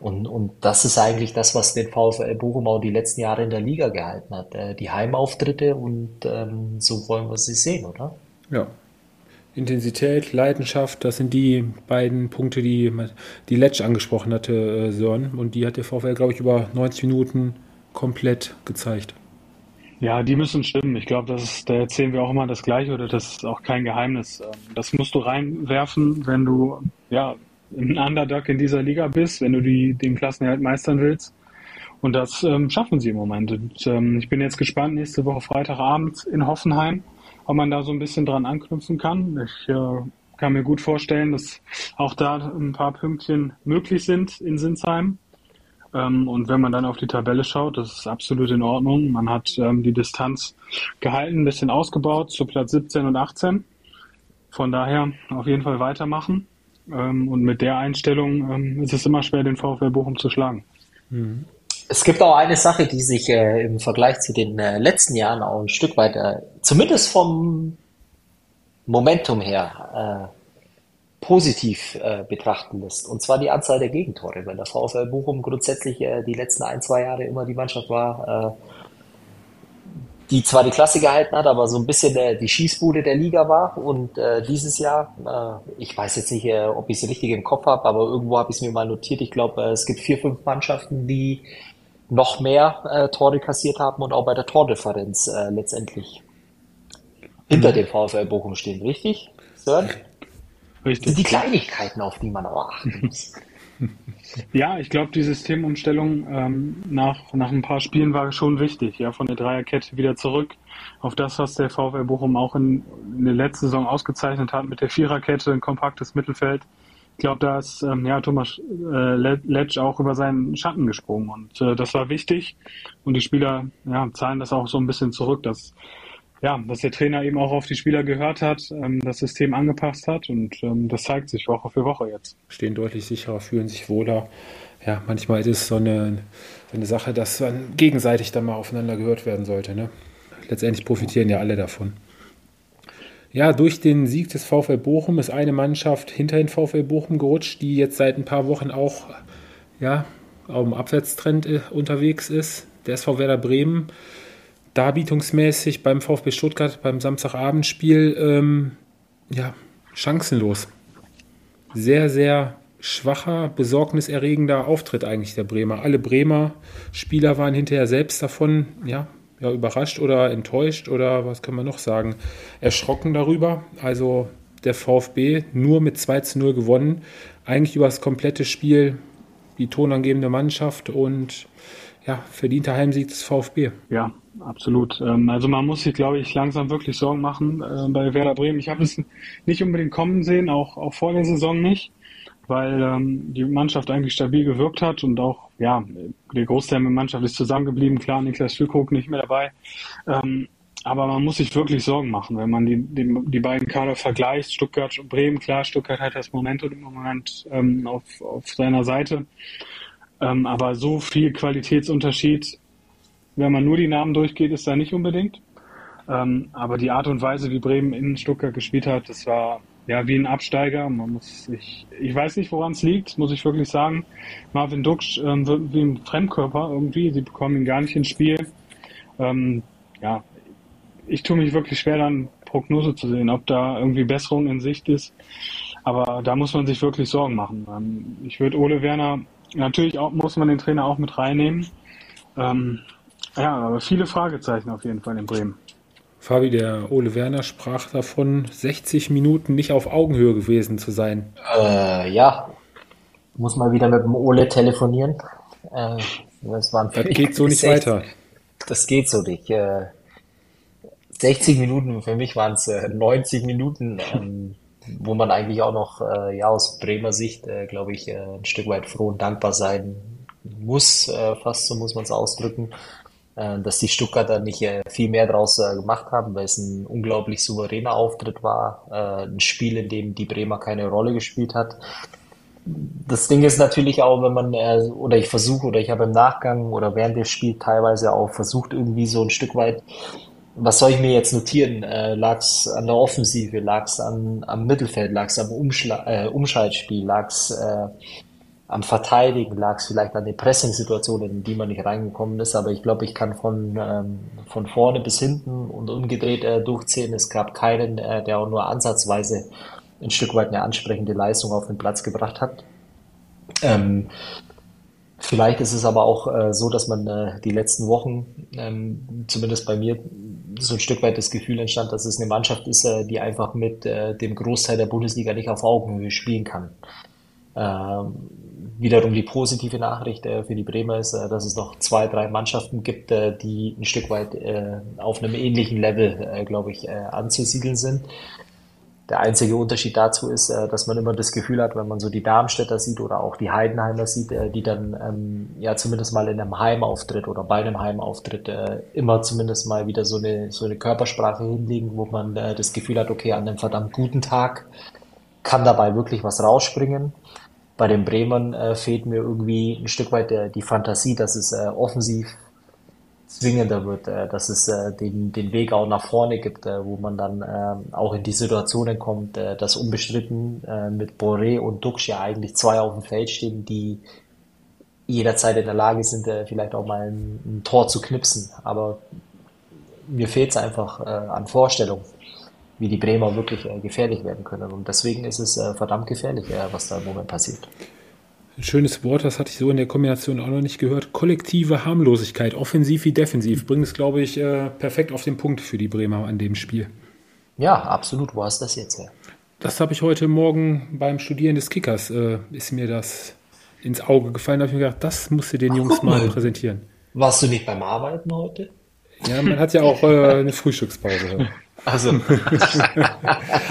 Speaker 3: Und, und das ist eigentlich das, was den VfL Bochum auch die letzten Jahre in der Liga gehalten hat. Äh, die Heimauftritte und ähm, so wollen wir sie sehen, oder?
Speaker 1: Ja. Intensität, Leidenschaft, das sind die beiden Punkte, die, die Letsch angesprochen hatte, äh, Sören. Und die hat der VfL, glaube ich, über 90 Minuten komplett gezeigt.
Speaker 2: Ja, die müssen stimmen. Ich glaube, da erzählen wir auch immer das Gleiche oder das ist auch kein Geheimnis. Ähm, das musst du reinwerfen, wenn du ja ein Underdog in dieser Liga bist, wenn du die, den Klassenerhalt meistern willst. Und das ähm, schaffen sie im Moment. Und, ähm, ich bin jetzt gespannt, nächste Woche Freitagabend in Hoffenheim, ob man da so ein bisschen dran anknüpfen kann. Ich äh, kann mir gut vorstellen, dass auch da ein paar Pünktchen möglich sind in Sinsheim. Ähm, und wenn man dann auf die Tabelle schaut, das ist absolut in Ordnung. Man hat ähm, die Distanz gehalten, ein bisschen ausgebaut zu Platz 17 und 18. von daher auf jeden Fall weitermachen. Ähm, und mit der Einstellung ähm, ist es immer schwer, den VfL Bochum zu schlagen.
Speaker 3: Mhm. Es gibt auch eine Sache, die sich äh, im Vergleich zu den äh, letzten Jahren auch ein Stück weit, äh, zumindest vom Momentum her, äh, positiv äh, betrachten lässt. Und zwar die Anzahl der Gegentore. Weil der VfL Bochum grundsätzlich äh, die letzten ein, zwei Jahre immer die Mannschaft war, die zwar die Klasse gehalten hat, aber so ein bisschen der, die Schießbude der Liga war. Und äh, dieses Jahr, äh, ich weiß jetzt nicht, äh, ob ich es richtig im Kopf habe, aber irgendwo habe ich es mir mal notiert. Ich glaube, äh, es gibt vier, fünf Mannschaften, die noch mehr äh, Tore kassiert haben und auch bei der Tordifferenz äh, letztendlich hinter mhm. dem VfL Bochum stehen, richtig? Sören? Richtig. Das sind die Kleinigkeiten, auf die man auch achten muss.
Speaker 2: Ja, ich glaube, die Systemumstellung ähm, nach, nach ein paar Spielen war schon wichtig, ja, von der Dreierkette wieder zurück auf das, was der VfL Bochum auch in, in der letzten Saison ausgezeichnet hat, mit der Viererkette, ein kompaktes Mittelfeld. Ich glaube, da ist ähm, ja, Thomas äh, Letsch auch über seinen Schatten gesprungen und äh, das war wichtig und die Spieler ja, zahlen das auch so ein bisschen zurück, dass ja, dass der Trainer eben auch auf die Spieler gehört hat, ähm, das System angepasst hat und ähm, das zeigt sich Woche für Woche jetzt.
Speaker 1: Stehen deutlich sicherer, fühlen sich wohler. Ja, manchmal ist es so eine, eine Sache, dass dann gegenseitig dann mal aufeinander gehört werden sollte. Ne? Letztendlich profitieren ja alle davon. Ja, durch den Sieg des VfL Bochum ist eine Mannschaft hinter den VfL Bochum gerutscht, die jetzt seit ein paar Wochen auch ja, auf dem Abwärtstrend äh, unterwegs ist. Der SV Werder Bremen darbietungsmäßig beim VfB Stuttgart beim Samstagabendspiel ähm, ja, chancenlos. Sehr, sehr schwacher, besorgniserregender Auftritt eigentlich der Bremer. Alle Bremer Spieler waren hinterher selbst davon ja, ja, überrascht oder enttäuscht oder was kann man noch sagen, erschrocken darüber. Also der VfB nur mit 2 zu 0 gewonnen, eigentlich über das komplette Spiel die tonangebende Mannschaft und ja, verdienter Heimsieg des VfB.
Speaker 2: Ja, absolut. Ähm, also man muss sich, glaube ich, langsam wirklich Sorgen machen äh, bei Werder Bremen. Ich habe es nicht unbedingt kommen sehen, auch, auch vor der Saison nicht, weil ähm, die Mannschaft eigentlich stabil gewirkt hat und auch, ja, der Großteil der Mannschaft ist zusammengeblieben. Klar, Niklas Füllkrug nicht mehr dabei. Ähm, aber man muss sich wirklich Sorgen machen, wenn man die, die, die beiden Kader vergleicht. Stuttgart und Bremen, klar, Stuttgart hat das Momentum im Moment ähm, auf, auf seiner Seite. Ähm, aber so viel Qualitätsunterschied, wenn man nur die Namen durchgeht, ist da nicht unbedingt. Ähm, aber die Art und Weise, wie Bremen in Stuttgart gespielt hat, das war ja wie ein Absteiger. Man muss sich, ich weiß nicht, woran es liegt, muss ich wirklich sagen. Marvin Duksch ähm, wird wie ein Fremdkörper irgendwie. Sie bekommen ihn gar nicht ins Spiel. Ähm, ja, ich tue mich wirklich schwer, dann Prognose zu sehen, ob da irgendwie Besserung in Sicht ist. Aber da muss man sich wirklich Sorgen machen. Ähm, ich würde Ole Werner Natürlich auch, muss man den Trainer auch mit reinnehmen. Ähm, ja, aber viele Fragezeichen auf jeden Fall in Bremen.
Speaker 1: Fabi, der Ole Werner sprach davon, 60 Minuten nicht auf Augenhöhe gewesen zu sein.
Speaker 3: Äh, ja, muss mal wieder mit dem Ole telefonieren.
Speaker 1: Äh, das, waren das geht so nicht 60, weiter.
Speaker 3: Das geht so nicht. Äh, 60 Minuten, für mich waren es äh, 90 Minuten. Ähm, wo man eigentlich auch noch äh, ja aus Bremer Sicht, äh, glaube ich, äh, ein Stück weit froh und dankbar sein muss, äh, fast so muss man es ausdrücken, äh, dass die Stuttgarter nicht äh, viel mehr draus äh, gemacht haben, weil es ein unglaublich souveräner Auftritt war, äh, ein Spiel, in dem die Bremer keine Rolle gespielt hat. Das Ding ist natürlich auch, wenn man, äh, oder ich versuche, oder ich habe im Nachgang oder während des Spiels teilweise auch versucht, irgendwie so ein Stück weit was soll ich mir jetzt notieren? Äh, lag es an der Offensive, lag es am Mittelfeld, lag es am Umschla äh, Umschaltspiel, lag es äh, am Verteidigen, lag es vielleicht an den Pressing-Situationen, in die man nicht reingekommen ist. Aber ich glaube, ich kann von, ähm, von vorne bis hinten und umgedreht äh, durchzählen. Es gab keinen, äh, der auch nur ansatzweise ein Stück weit eine ansprechende Leistung auf den Platz gebracht hat. Ähm, Vielleicht ist es aber auch äh, so, dass man äh, die letzten Wochen, ähm, zumindest bei mir, so ein Stück weit das Gefühl entstand, dass es eine Mannschaft ist, äh, die einfach mit äh, dem Großteil der Bundesliga nicht auf Augenhöhe spielen kann. Ähm, wiederum die positive Nachricht äh, für die Bremer ist, äh, dass es noch zwei, drei Mannschaften gibt, äh, die ein Stück weit äh, auf einem ähnlichen Level, äh, glaube ich, äh, anzusiedeln sind. Der einzige Unterschied dazu ist, dass man immer das Gefühl hat, wenn man so die Darmstädter sieht oder auch die Heidenheimer sieht, die dann ähm, ja zumindest mal in einem Heimauftritt oder bei einem Heimauftritt äh, immer zumindest mal wieder so eine, so eine Körpersprache hinlegen, wo man äh, das Gefühl hat, okay, an einem verdammt guten Tag kann dabei wirklich was rausspringen. Bei den Bremern äh, fehlt mir irgendwie ein Stück weit der, die Fantasie, dass es äh, offensiv zwingender wird, äh, dass es äh, den, den Weg auch nach vorne gibt, äh, wo man dann äh, auch in die Situationen kommt, äh, dass unbestritten äh, mit Boré und Dux ja eigentlich zwei auf dem Feld stehen, die jederzeit in der Lage sind, äh, vielleicht auch mal ein, ein Tor zu knipsen. Aber mir fehlt es einfach äh, an Vorstellung, wie die Bremer wirklich äh, gefährlich werden können. Und deswegen ist es äh, verdammt gefährlich, äh, was da im Moment passiert.
Speaker 1: Ein schönes Wort, das hatte ich so in der Kombination auch noch nicht gehört. Kollektive Harmlosigkeit, offensiv wie defensiv, bringt es, glaube ich, äh, perfekt auf den Punkt für die Bremer an dem Spiel.
Speaker 3: Ja, absolut. Wo hast du das jetzt her?
Speaker 1: Das habe ich heute Morgen beim Studieren des Kickers, äh, ist mir das ins Auge gefallen. Da habe ich mir gedacht, das musst du den Jungs mal präsentieren.
Speaker 3: Warst du nicht beim Arbeiten heute?
Speaker 1: Ja, man hat ja auch äh, eine Frühstückspause.
Speaker 3: Also,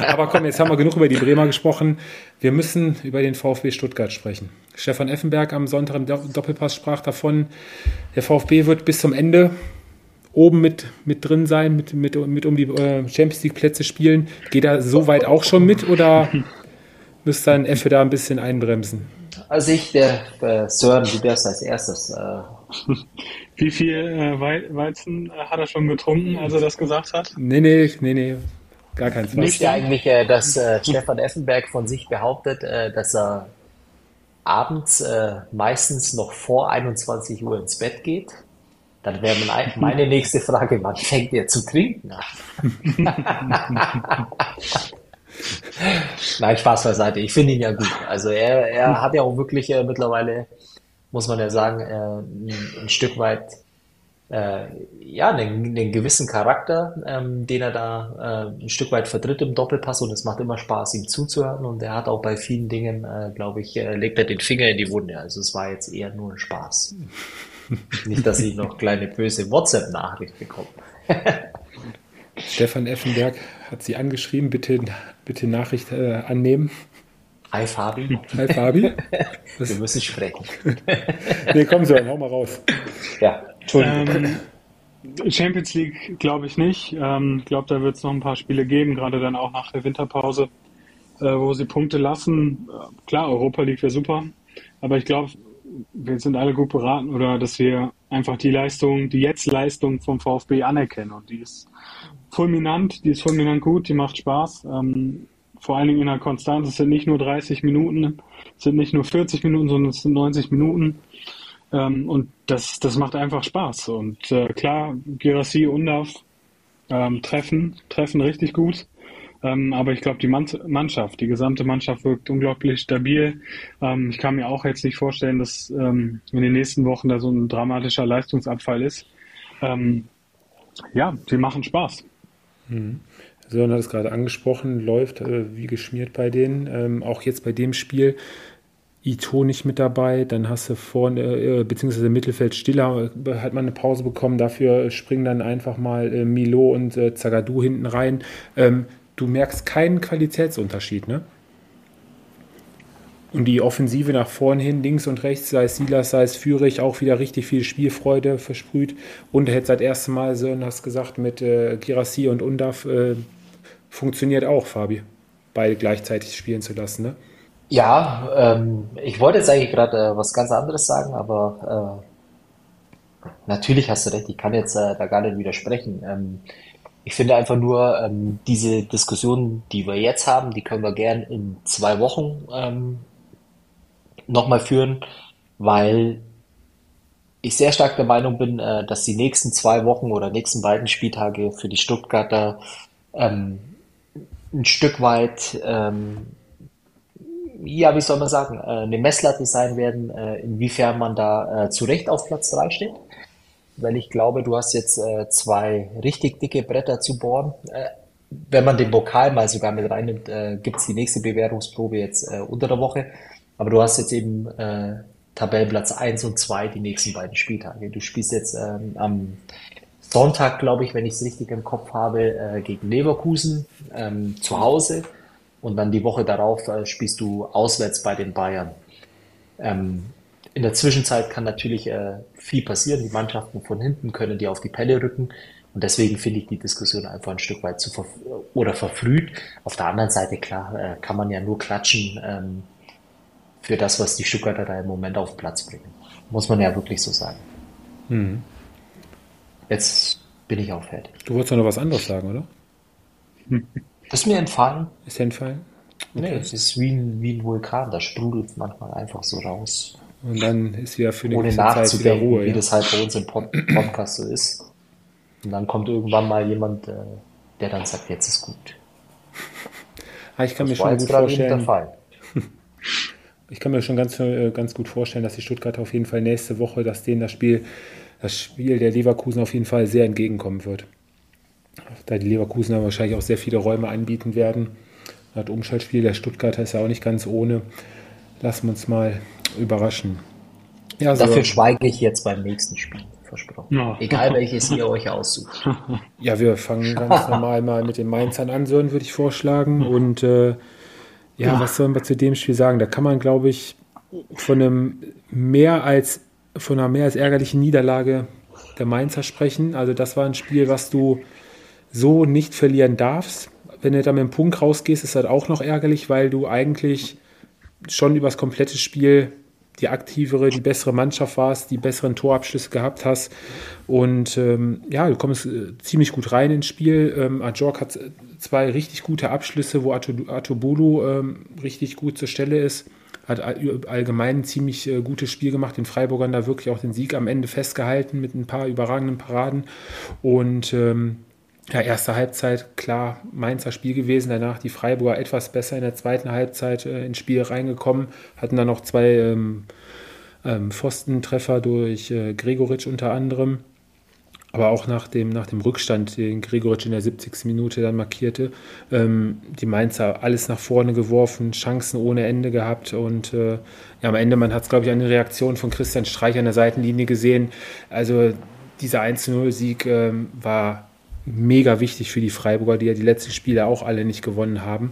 Speaker 1: Aber komm, jetzt haben wir genug über die Bremer gesprochen. Wir müssen über den VfB Stuttgart sprechen. Stefan Effenberg am Sonntag im Doppelpass sprach davon, der VfB wird bis zum Ende oben mit, mit drin sein, mit, mit, mit um die äh, Champions League Plätze spielen. Geht er so weit auch schon mit oder müsste dann Effe da ein bisschen einbremsen?
Speaker 3: Also ich, der äh, Sören, du darfst als erstes. Äh,
Speaker 2: Wie viel äh, Wei- Weizen äh, hat er schon getrunken, als er das gesagt hat?
Speaker 1: Nee, nee, nee, nee. Gar kein Fall.
Speaker 3: wisst ihr eigentlich, äh, dass äh, Stefan Effenberg von sich behauptet, äh, dass er abends äh, meistens noch vor 21 Uhr ins Bett geht? Dann wäre mein- meine nächste Frage, wann fängt er zu trinken an? Nein, Spaß beiseite. Ich finde ihn ja gut. Also er, er hat ja auch wirklich äh, mittlerweile, muss man ja sagen, äh, ein, ein Stück weit äh, ja, einen, einen gewissen Charakter, ähm, den er da äh, ein Stück weit vertritt im Doppelpass und es macht immer Spaß, ihm zuzuhören und er hat auch bei vielen Dingen, äh, glaube ich, äh, legt er den Finger in die Wunde. Also es war jetzt eher nur ein Spaß. Nicht, dass ich noch kleine böse WhatsApp-Nachricht bekomme.
Speaker 1: Stefan Effenberg hat sie angeschrieben, bitte, bitte Nachricht äh, annehmen.
Speaker 3: Hi Fabi,
Speaker 1: Hi Fabi.
Speaker 3: wir müssen sprechen.
Speaker 1: Nee, komm so, hau mal raus.
Speaker 3: Ja, Entschuldigung.
Speaker 2: Ähm, Champions League glaube ich nicht. Ähm, Ich glaube, da wird es noch ein paar Spiele geben, gerade dann auch nach der Winterpause, äh, wo sie Punkte lassen. Äh, Klar, Europa League wäre super, aber ich glaube, wir sind alle gut beraten oder dass wir einfach die Leistung, die Jetzt-Leistung vom VfB anerkennen und die ist fulminant, die ist fulminant gut, die macht Spaß. Ähm, vor allen Dingen in der Konstanz. Es sind nicht nur 30 Minuten, es sind nicht nur 40 Minuten, sondern es sind 90 Minuten. Ähm, und das, das macht einfach Spaß. Und äh, klar, Girassi und Undav ähm, treffen, treffen richtig gut. Ähm, aber ich glaube, die Mann Mannschaft, die gesamte Mannschaft wirkt unglaublich stabil. Ähm, ich kann mir auch jetzt nicht vorstellen, dass ähm, in den nächsten Wochen da so ein dramatischer Leistungsabfall ist. Ähm, ja, sie machen Spaß.
Speaker 1: Sören hat es gerade angesprochen, läuft äh, wie geschmiert bei denen. Ähm, auch jetzt bei dem Spiel Ito nicht mit dabei, dann hast du vorne, äh, beziehungsweise im Mittelfeld Stiller, äh, hat man eine Pause bekommen, dafür springen dann einfach mal äh, Milo und äh, Zagadou hinten rein. Ähm, du merkst keinen Qualitätsunterschied, ne? Und die Offensive nach vorn hin, links und rechts, sei es Silas, sei es Führig, auch wieder richtig viel Spielfreude versprüht. Und hat seit erstem Mal, Sören, hast gesagt, mit äh, Girassi und Undav äh, funktioniert auch, Fabi, beide gleichzeitig spielen zu lassen, ne?
Speaker 3: Ja, ähm, ich wollte jetzt eigentlich gerade äh, was ganz anderes sagen, aber äh, natürlich hast du recht, ich kann jetzt äh, da gar nicht widersprechen. Ähm, ich finde einfach nur, ähm, diese Diskussion, die wir jetzt haben, die können wir gern in zwei Wochen ähm, nochmal führen, weil ich sehr stark der Meinung bin, äh, dass die nächsten zwei Wochen oder nächsten beiden Spieltage für die Stuttgarter ähm, ein Stück weit ähm, ja, wie soll man sagen, äh, eine Messlatte sein werden, äh, inwiefern man da äh, zu Recht auf Platz 3 steht. Weil ich glaube, du hast jetzt äh, zwei richtig dicke Bretter zu bohren. Äh, wenn man den Pokal mal sogar mit reinnimmt, äh, gibt's die nächste Bewertungsprobe jetzt unter der Woche. Aber du hast jetzt eben äh, Tabellenplatz 1 und 2 die nächsten beiden Spieltage. Du spielst jetzt ähm, am Sonntag, glaube ich, wenn ich es richtig im Kopf habe, äh, gegen Leverkusen ähm, zu Hause. und dann die Woche darauf äh, spielst du auswärts bei den Bayern. Ähm, in der Zwischenzeit kann natürlich äh, viel passieren. Die Mannschaften von hinten können dir auf die Pelle rücken. Und deswegen finde ich die Diskussion einfach ein Stück weit zu ver oder verfrüht. Auf der anderen Seite, klar, äh, kann man ja nur klatschen ähm, für das, was die Stuttgarter da im Moment auf den Platz bringen. Muss man ja wirklich so sagen. Mhm. Jetzt bin ich auch fertig.
Speaker 1: Du wolltest noch was anderes sagen, oder?
Speaker 3: Das ist mir entfallen.
Speaker 1: Ist dir entfallen?
Speaker 3: Okay. Nee, es ist wie ein, wie ein Vulkan, da sprudelt manchmal einfach so raus.
Speaker 1: Und dann ist wieder für eine
Speaker 3: Ohne Zeit wieder Ruhe. Wie ja. das halt bei uns im Pod Podcast so ist. Und dann kommt irgendwann mal jemand, äh, der dann sagt, jetzt ist gut.
Speaker 1: Ah, ich kann das mir schon gut vorstellen. Ich kann mir schon ganz, äh, ganz gut vorstellen, dass die Stuttgarter auf jeden Fall nächste Woche, dass denen das Spiel, das Spiel der Leverkusen auf jeden Fall sehr entgegenkommen wird. Da die Leverkusener wahrscheinlich auch sehr viele Räume anbieten werden. Das Umschaltspiel der Stuttgarter ist ja auch nicht ganz ohne. Lassen wir uns mal überraschen.
Speaker 3: Ja, so. Dafür schweige ich jetzt beim nächsten Spiel. Versprochen. Ja. Egal welches ihr euch aussucht.
Speaker 1: Ja, wir fangen ganz normal mal mit den Mainzern an, Sören, würde ich vorschlagen. Und äh, ja, was sollen wir zu dem Spiel sagen? Da kann man, glaube ich, von einem mehr als von einer mehr als ärgerlichen Niederlage der Mainzer sprechen. Also das war ein Spiel, was du so nicht verlieren darfst. Wenn du da mit dem Punkt rausgehst, ist das auch noch ärgerlich, weil du eigentlich schon über das komplette Spiel die aktivere, die bessere Mannschaft warst, die besseren Torabschlüsse gehabt hast. Und ähm, ja, du kommst äh, ziemlich gut rein ins Spiel. Ähm, Ajork hat zwei richtig gute Abschlüsse, wo Atobulu ähm, richtig gut zur Stelle ist. Hat allgemein ein ziemlich äh, gutes Spiel gemacht, den Freiburgern da wirklich auch den Sieg am Ende festgehalten mit ein paar überragenden Paraden. Und ähm, ja, erste Halbzeit, klar, Mainzer Spiel gewesen. Danach die Freiburger etwas besser in der zweiten Halbzeit äh, ins Spiel reingekommen. Hatten dann noch zwei ähm, ähm, Pfostentreffer durch äh, Gregoritsch unter anderem. Aber auch nach dem, nach dem Rückstand, den Gregoritsch in der 70. Minute dann markierte, ähm, die Mainzer alles nach vorne geworfen, Chancen ohne Ende gehabt. Und äh, ja, am Ende, man hat es, glaube ich, an der Reaktion von Christian Streich an der Seitenlinie gesehen. Also dieser 1-0-Sieg ähm, war mega wichtig für die Freiburger, die ja die letzten Spiele auch alle nicht gewonnen haben.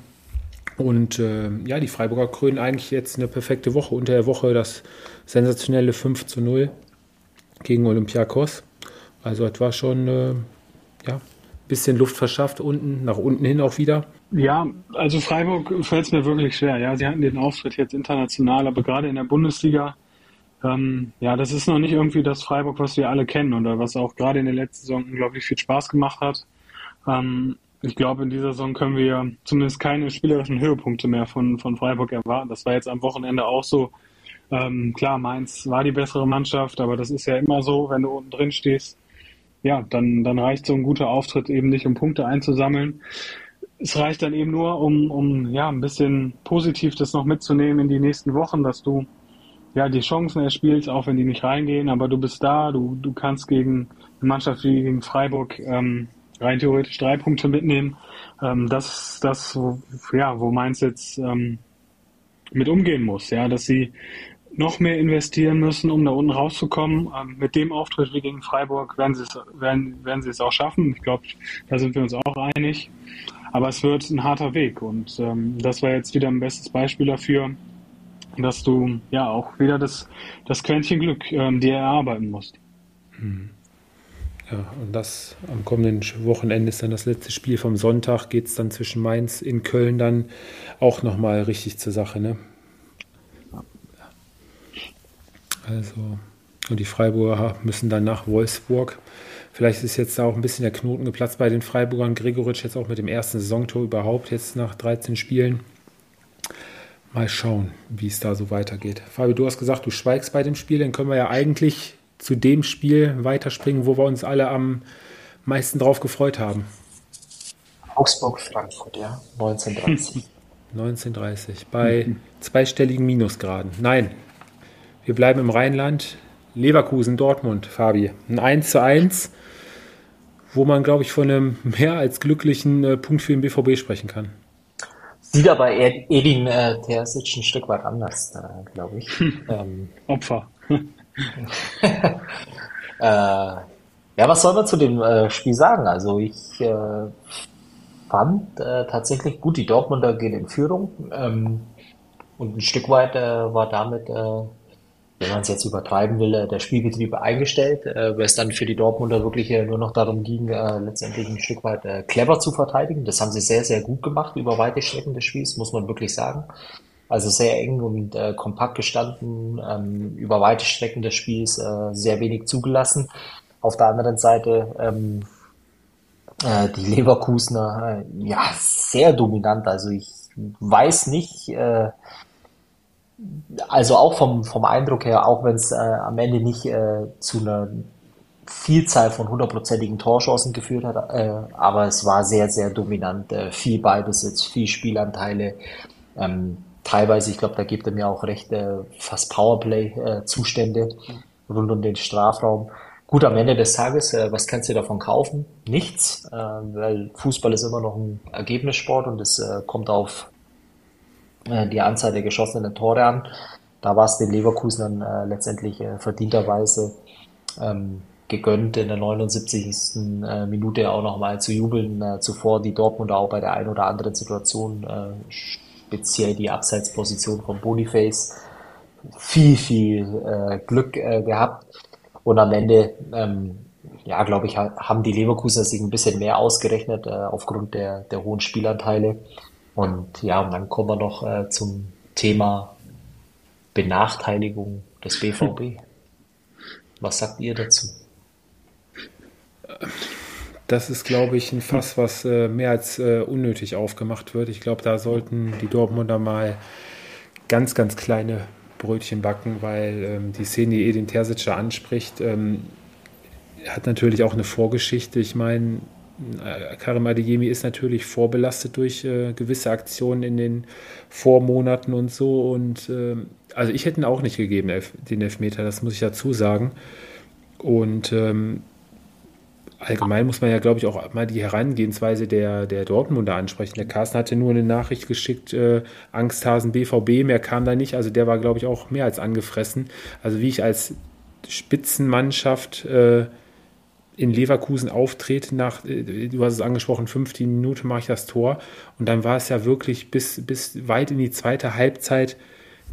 Speaker 1: Und äh, ja, die Freiburger krönen eigentlich jetzt eine perfekte Woche. Unter der Woche das sensationelle 5 zu 0 gegen Olympiakos. Also das war schon äh, ja, ein bisschen Luft verschafft unten, nach unten hin auch wieder.
Speaker 2: Ja, also Freiburg fällt es mir wirklich schwer. Ja, sie hatten den Auftritt jetzt international, aber gerade in der Bundesliga ähm, ja, das ist noch nicht irgendwie das Freiburg, was wir alle kennen oder was auch gerade in der letzten Saison unglaublich viel Spaß gemacht hat. Ähm, ich glaube, in dieser Saison können wir zumindest keine spielerischen Höhepunkte mehr von, von Freiburg erwarten. Das war jetzt am Wochenende auch so. Ähm, klar, Mainz war die bessere Mannschaft, aber das ist ja immer so, wenn du unten drin stehst. Ja, dann, dann reicht so ein guter Auftritt eben nicht, um Punkte einzusammeln. Es reicht dann eben nur, um, um ja, ein bisschen positiv das noch mitzunehmen in die nächsten Wochen, dass du ja, die Chancen erspielst, auch wenn die nicht reingehen, aber du bist da, du, du kannst gegen eine Mannschaft wie gegen Freiburg ähm, rein theoretisch drei Punkte mitnehmen. Ähm, das ist das, wo, ja, wo Mainz jetzt ähm, mit umgehen muss, ja, dass sie noch mehr investieren müssen, um da unten rauszukommen. Ähm, mit dem Auftritt wie gegen Freiburg werden sie es, werden, werden sie es auch schaffen. Ich glaube, da sind wir uns auch einig. Aber es wird ein harter Weg und ähm, das war jetzt wieder ein bestes Beispiel dafür, dass du ja auch wieder das, das Quäntchen Glück ähm, dir erarbeiten musst.
Speaker 1: Hm. Ja, und das am kommenden Wochenende ist dann das letzte Spiel vom Sonntag. Geht es dann zwischen Mainz in Köln dann auch nochmal richtig zur Sache, ne? Also, und die Freiburger müssen dann nach Wolfsburg. Vielleicht ist jetzt da auch ein bisschen der Knoten geplatzt bei den Freiburgern. Gregoritsch jetzt auch mit dem ersten Saisontor überhaupt, jetzt nach 13 Spielen. Mal schauen, wie es da so weitergeht. Fabi, du hast gesagt, du schweigst bei dem Spiel. Dann können wir ja eigentlich zu dem Spiel weiterspringen, wo wir uns alle am meisten drauf gefreut haben.
Speaker 3: Augsburg-Frankfurt, ja. 1930.
Speaker 1: 1930. Bei mhm. zweistelligen Minusgraden. Nein, wir bleiben im Rheinland. Leverkusen, Dortmund, Fabi. Ein 1 zu 1, wo man, glaube ich, von einem mehr als glücklichen äh, Punkt für den BVB sprechen kann.
Speaker 3: Sieht aber Edin äh, Terzic ein Stück weit anders, äh, glaube ich.
Speaker 2: ähm, Opfer.
Speaker 3: äh, ja, was soll man zu dem äh, Spiel sagen? Also ich äh, fand äh, tatsächlich gut, die Dortmunder gehen in Führung. Ähm, und ein Stück weit äh, war damit, äh, wenn man es jetzt übertreiben will, äh, der Spielbetrieb eingestellt, äh, weil es dann für die Dortmunder wirklich äh, nur noch darum ging, äh, letztendlich ein Stück weit äh, clever zu verteidigen. Das haben sie sehr, sehr gut gemacht über weite Strecken des Spiels, muss man wirklich sagen. Also sehr eng und äh, kompakt gestanden, ähm, über weite Strecken des Spiels äh, sehr wenig zugelassen. Auf der anderen Seite ähm, äh, die Leverkusener, äh, ja, sehr dominant. Also ich weiß nicht, äh, also auch vom, vom Eindruck her, auch wenn es äh, am Ende nicht äh, zu einer Vielzahl von hundertprozentigen Torchancen geführt hat, äh, aber es war sehr, sehr dominant. Äh, viel Ballbesitz, viel Spielanteile. Ähm, teilweise, ich glaube, da gibt er mir auch recht, äh, fast Powerplay-Zustände äh, rund um den Strafraum. Gut, am Ende des Tages, äh, was kannst du davon kaufen? Nichts, äh, weil Fußball ist immer noch ein Ergebnissport und es äh, kommt auf äh, die Anzahl der geschossenen Tore an. Da war es den Leverkusen dann äh, letztendlich äh, verdienterweise ähm, gegönnt, in der 79. Äh, Minute auch nochmal zu jubeln. Äh, zuvor die Dortmunder auch bei der einen oder anderen Situation, speziell die Abseitsposition von Boniface, viel, viel Glück gehabt. Und am Ende, ähm, ja, glaube ich, haben die Leverkusener sich ein bisschen mehr ausgerechnet aufgrund der, der hohen Spielanteile. Und ja, und dann kommen wir noch äh, zum Thema Benachteiligung des BVB. Was sagt ihr dazu?
Speaker 1: Das ist, glaube ich, ein Fass, was äh, mehr als äh, unnötig aufgemacht wird. Ich glaube, da sollten die Dortmunder mal ganz, ganz kleine Brötchen backen, weil ähm, die Szene, die Edin Terzic anspricht, ähm, hat natürlich auch eine Vorgeschichte. Ich meine, Karim Adeyemi ist natürlich vorbelastet durch äh, gewisse Aktionen in den Vormonaten und so. Und äh, also ich hätte ihn auch nicht gegeben, den Elfmeter, das muss ich dazu sagen. Und ähm, allgemein muss man ja, glaube ich, auch mal die Herangehensweise der, der Dortmunder ansprechen. Der Carsten hatte nur eine Nachricht geschickt, äh, Angsthasen BVB, mehr kam da nicht. Also der war, glaube ich, auch mehr als angefressen. Also wie ich als Spitzenmannschaft äh, in Leverkusen auftrete, nach, äh, du hast es angesprochen, 15 Minuten mache ich das Tor. Und dann war es ja wirklich bis, bis weit in die zweite Halbzeit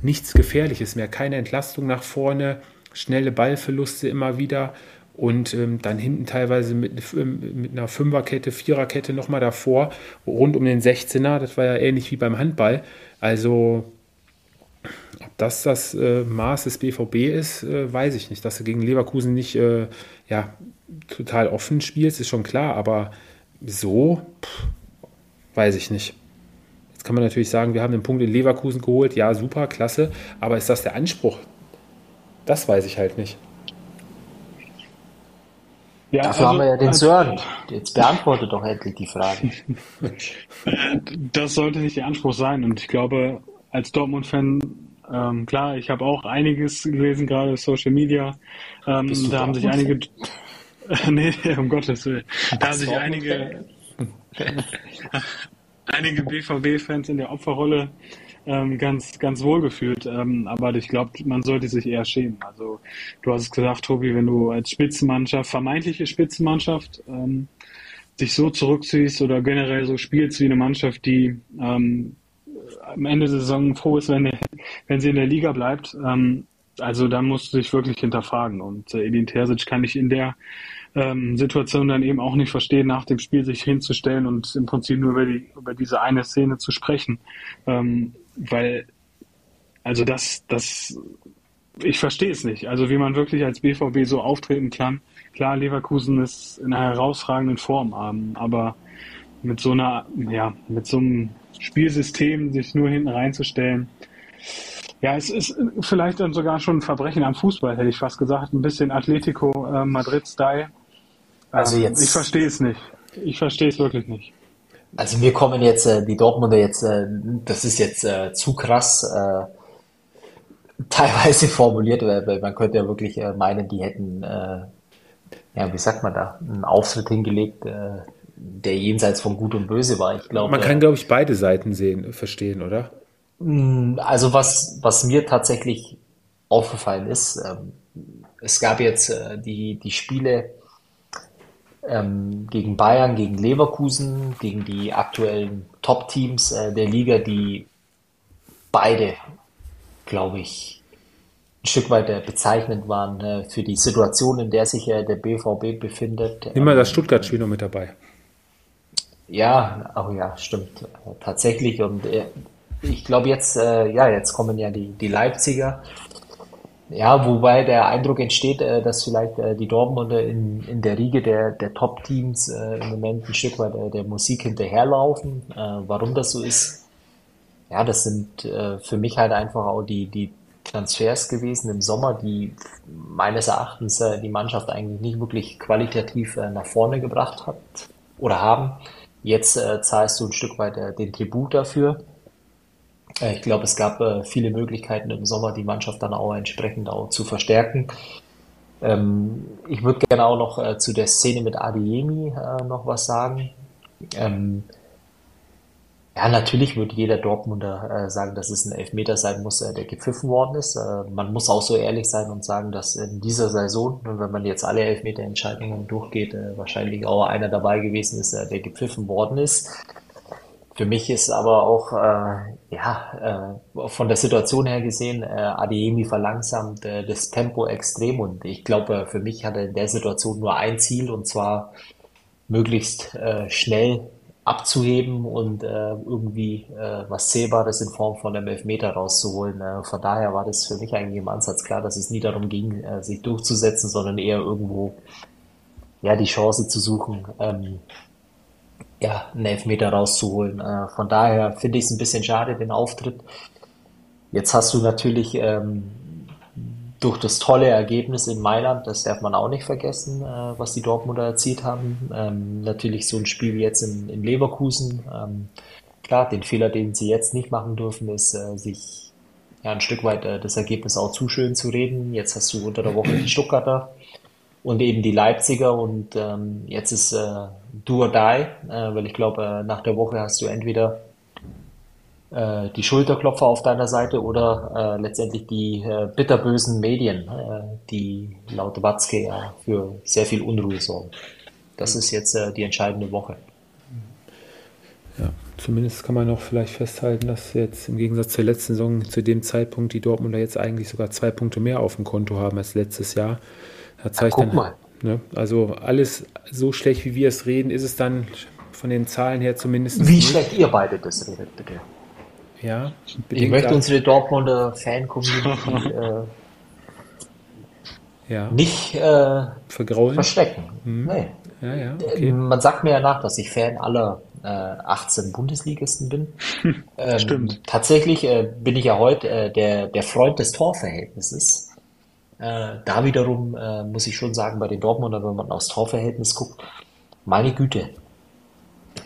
Speaker 1: nichts Gefährliches mehr. Keine Entlastung nach vorne, schnelle Ballverluste immer wieder und ähm, dann hinten teilweise mit, mit einer Fünferkette, Viererkette nochmal davor, rund um den 16er. Das war ja ähnlich wie beim Handball. Also, ob das das äh, Maß des BVB ist, äh, weiß ich nicht. Dass du gegen Leverkusen nicht äh, ja, total offen spielst, ist schon klar, aber so, pff, weiß ich nicht. Jetzt kann man natürlich sagen, wir haben den Punkt in Leverkusen geholt, ja, super, klasse, aber ist das der Anspruch? Das weiß ich halt nicht.
Speaker 3: Ja, Dafür also, haben wir ja den also, Sören. Jetzt beantworte doch endlich die Frage.
Speaker 2: das sollte nicht der Anspruch sein. Und ich glaube, als Dortmund-Fan, ähm, klar, ich habe auch einiges gelesen, gerade Social Media. Ähm, da haben sich einige. nee, um Gottes Willen. Da haben sich einige. einige BVB-Fans in der Opferrolle ähm, ganz, ganz wohl gefühlt. Ähm, aber ich glaube, man sollte sich eher schämen. Also du hast es gesagt, Tobi, wenn du als Spitzenmannschaft, vermeintliche Spitzenmannschaft, ähm, dich so zurückziehst oder generell so spielst wie eine Mannschaft, die ähm, am Ende der Saison froh ist, wenn, wenn sie in der Liga bleibt, ähm, also da musst du dich wirklich hinterfragen. Und äh, Edin Terzic kann ich in der ähm, Situation dann eben auch nicht verstehen, nach dem Spiel sich hinzustellen und im Prinzip nur über, die, über diese eine Szene zu sprechen. Ähm, weil, also das, das, ich verstehe es nicht. Also wie man wirklich als BVB so auftreten kann. Klar, Leverkusen ist in einer herausragenden Form, aber mit so einer, ja, mit so einem Spielsystem sich nur hinten reinzustellen, ja, es ist vielleicht dann sogar schon ein Verbrechen am Fußball, hätte ich fast gesagt. Ein bisschen Atletico äh, Madrid-Style. Also ähm, jetzt. Ich verstehe es nicht. Ich verstehe es wirklich nicht.
Speaker 3: Also mir kommen jetzt äh, die Dortmunder jetzt, äh, das ist jetzt äh, zu krass teilweise formuliert, weil, man könnte ja wirklich meinen, die hätten, ja, wie sagt man da, einen Auftritt hingelegt, der jenseits von Gut und Böse war. Ich glaube,
Speaker 1: man kann, glaube ich, beide Seiten sehen, verstehen, oder?
Speaker 3: Mm, also was, was mir tatsächlich aufgefallen ist, ähm, es gab jetzt die, die Spiele ähm, gegen Bayern, gegen Leverkusen, gegen die aktuellen Top-Teams äh, der Liga, die beide, glaube ich, ein Stück weit äh, bezeichnend waren äh, für die Situation, in der sich äh, der BVB befindet.
Speaker 1: Nimm mal das Stuttgart-Spiel noch mit dabei.
Speaker 3: Ja, oh ja, stimmt. Tatsächlich. Und äh, ich glaube jetzt, äh, ja, jetzt kommen ja die, die Leipziger. Ja, wobei der Eindruck entsteht, äh, dass vielleicht äh, die Dortmunder in, in der Riege der, der Top-Teams äh, im Moment ein Stück weit der Musik hinterherlaufen. Warum das so ist, ja, das sind für mich halt einfach auch die, die Transfers gewesen im Sommer, die meines Erachtens die Mannschaft eigentlich nicht wirklich qualitativ nach vorne gebracht hat oder haben. Jetzt zahlst du ein Stück weit den Tribut dafür. Äh, ich glaube, es gab äh, viele Möglichkeiten im Sommer, die Mannschaft dann auch entsprechend auch zu verstärken. Ähm, ich würde gerne auch noch äh, zu der Szene mit Adiemi äh, noch was sagen. Ähm, ja, natürlich würde jeder Dortmunder äh, sagen, dass es ein Elfmeter sein muss, äh, der gepfiffen worden ist. Man muss auch so ehrlich sein und sagen, dass in dieser Saison, wenn man jetzt alle Elfmeterentscheidungen durchgeht, wahrscheinlich auch einer dabei gewesen ist, der gepfiffen worden ist. Für mich ist aber auch, ja, äh, von der Situation her gesehen, äh, Adeyemi verlangsamt äh, das Tempo extrem und ich glaube, für mich hat er in der Situation nur ein Ziel und zwar möglichst äh, schnell abzuheben und äh, irgendwie äh, was Zählbares in Form von einem Elfmeter rauszuholen. Äh, von daher war das für mich eigentlich im Ansatz klar, dass es nie darum ging, äh, sich durchzusetzen, sondern eher irgendwo ja die Chance zu suchen, ähm, ja, einen Elfmeter rauszuholen. Äh, von daher finde ich es ein bisschen schade, den Auftritt. Jetzt hast du natürlich ähm, durch das tolle Ergebnis in Mailand, das darf man auch nicht vergessen, äh, was die Dortmunder erzielt haben. Ähm, natürlich so ein Spiel wie jetzt in, in Leverkusen. Ähm, klar, den Fehler, den sie jetzt nicht machen dürfen, ist, äh, sich ja, ein Stück weit äh, das Ergebnis auch zu schön zu reden. Jetzt hast du unter der Woche die Stuttgarter und eben die Leipziger und ähm, jetzt ist äh, do or die, äh, weil ich glaube, äh, nach der Woche hast du entweder äh, die Schulterklopfer auf deiner Seite oder äh, letztendlich die äh, bitterbösen Medien, äh, die laut Watzke ja für sehr viel Unruhe sorgen. Das ist jetzt äh, die entscheidende Woche.
Speaker 1: Ja, zumindest kann man noch vielleicht festhalten, dass jetzt im Gegensatz zur letzten Saison zu dem Zeitpunkt die Dortmunder jetzt eigentlich sogar zwei Punkte mehr auf dem Konto haben als letztes Jahr. Da zeigt
Speaker 3: Guck
Speaker 1: dann,
Speaker 3: mal.
Speaker 1: Ne, also alles so schlecht, wie wir es reden, ist es dann von den Zahlen her zumindest
Speaker 3: Wie
Speaker 1: nicht.
Speaker 3: schlecht ihr beide das redet, bitte.
Speaker 1: Ja,
Speaker 3: Ich möchte
Speaker 1: da-
Speaker 3: unsere Dortmunder Fan-Community äh,
Speaker 1: ja,
Speaker 3: nicht äh,
Speaker 1: vergraulen.
Speaker 3: verstecken.
Speaker 1: Mhm.
Speaker 3: Nee.
Speaker 1: Ja, ja, okay.
Speaker 3: Man sagt mir ja nach, dass ich Fan aller äh, 18 Bundesligisten bin. Ähm,
Speaker 2: Stimmt.
Speaker 3: Tatsächlich äh, bin ich ja heute äh, der, der Freund des Torverhältnisses. Äh, da wiederum äh, muss ich schon sagen, bei den Dortmunder, wenn man aufs Torverhältnis guckt, meine Güte,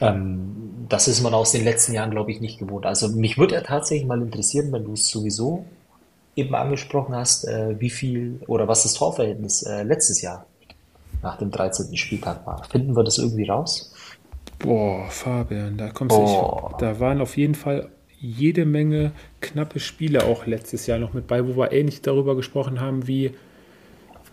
Speaker 3: ähm, das ist man aus den letzten Jahren, glaube ich, nicht gewohnt. Also mich würde ja tatsächlich mal interessieren, wenn du es sowieso eben angesprochen hast, äh, wie viel oder was das Torverhältnis äh, letztes Jahr nach dem 13. Spieltag war. Finden wir das irgendwie raus?
Speaker 1: Boah, Fabian, da kommst du. Da waren auf jeden Fall jede Menge knappe Spiele auch letztes Jahr noch mit bei, wo wir ähnlich darüber gesprochen haben wie.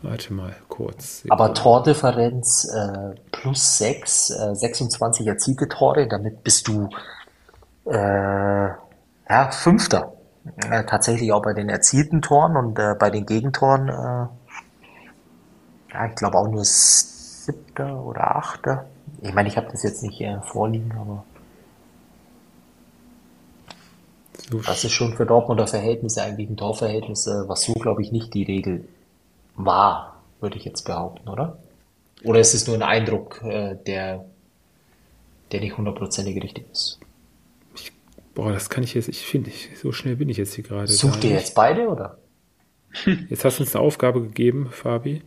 Speaker 1: Warte mal, kurz.
Speaker 3: Aber Tordifferenz äh, plus 6, äh, 26 erzielte Tore, damit bist du äh, ja, Fünfter. Äh, tatsächlich auch bei den erzielten Toren und äh, bei den Gegentoren, äh, ja, ich glaube auch nur Siebter oder Achter. Ich meine, ich habe das jetzt nicht vorliegen, aber
Speaker 1: so
Speaker 3: das ist schon für Dortmunder Verhältnisse eigentlich ein Torverhältnis, äh, was so, glaube ich, nicht die Regel war, würde ich jetzt behaupten, oder? Oder ist es nur ein Eindruck, äh, der, der nicht hundertprozentig richtig ist?
Speaker 1: Boah, das kann ich jetzt, ich finde, ich, so schnell bin ich jetzt hier gerade.
Speaker 3: Sucht ihr jetzt beide, oder?
Speaker 1: Jetzt hast du uns eine Aufgabe gegeben, Fabi.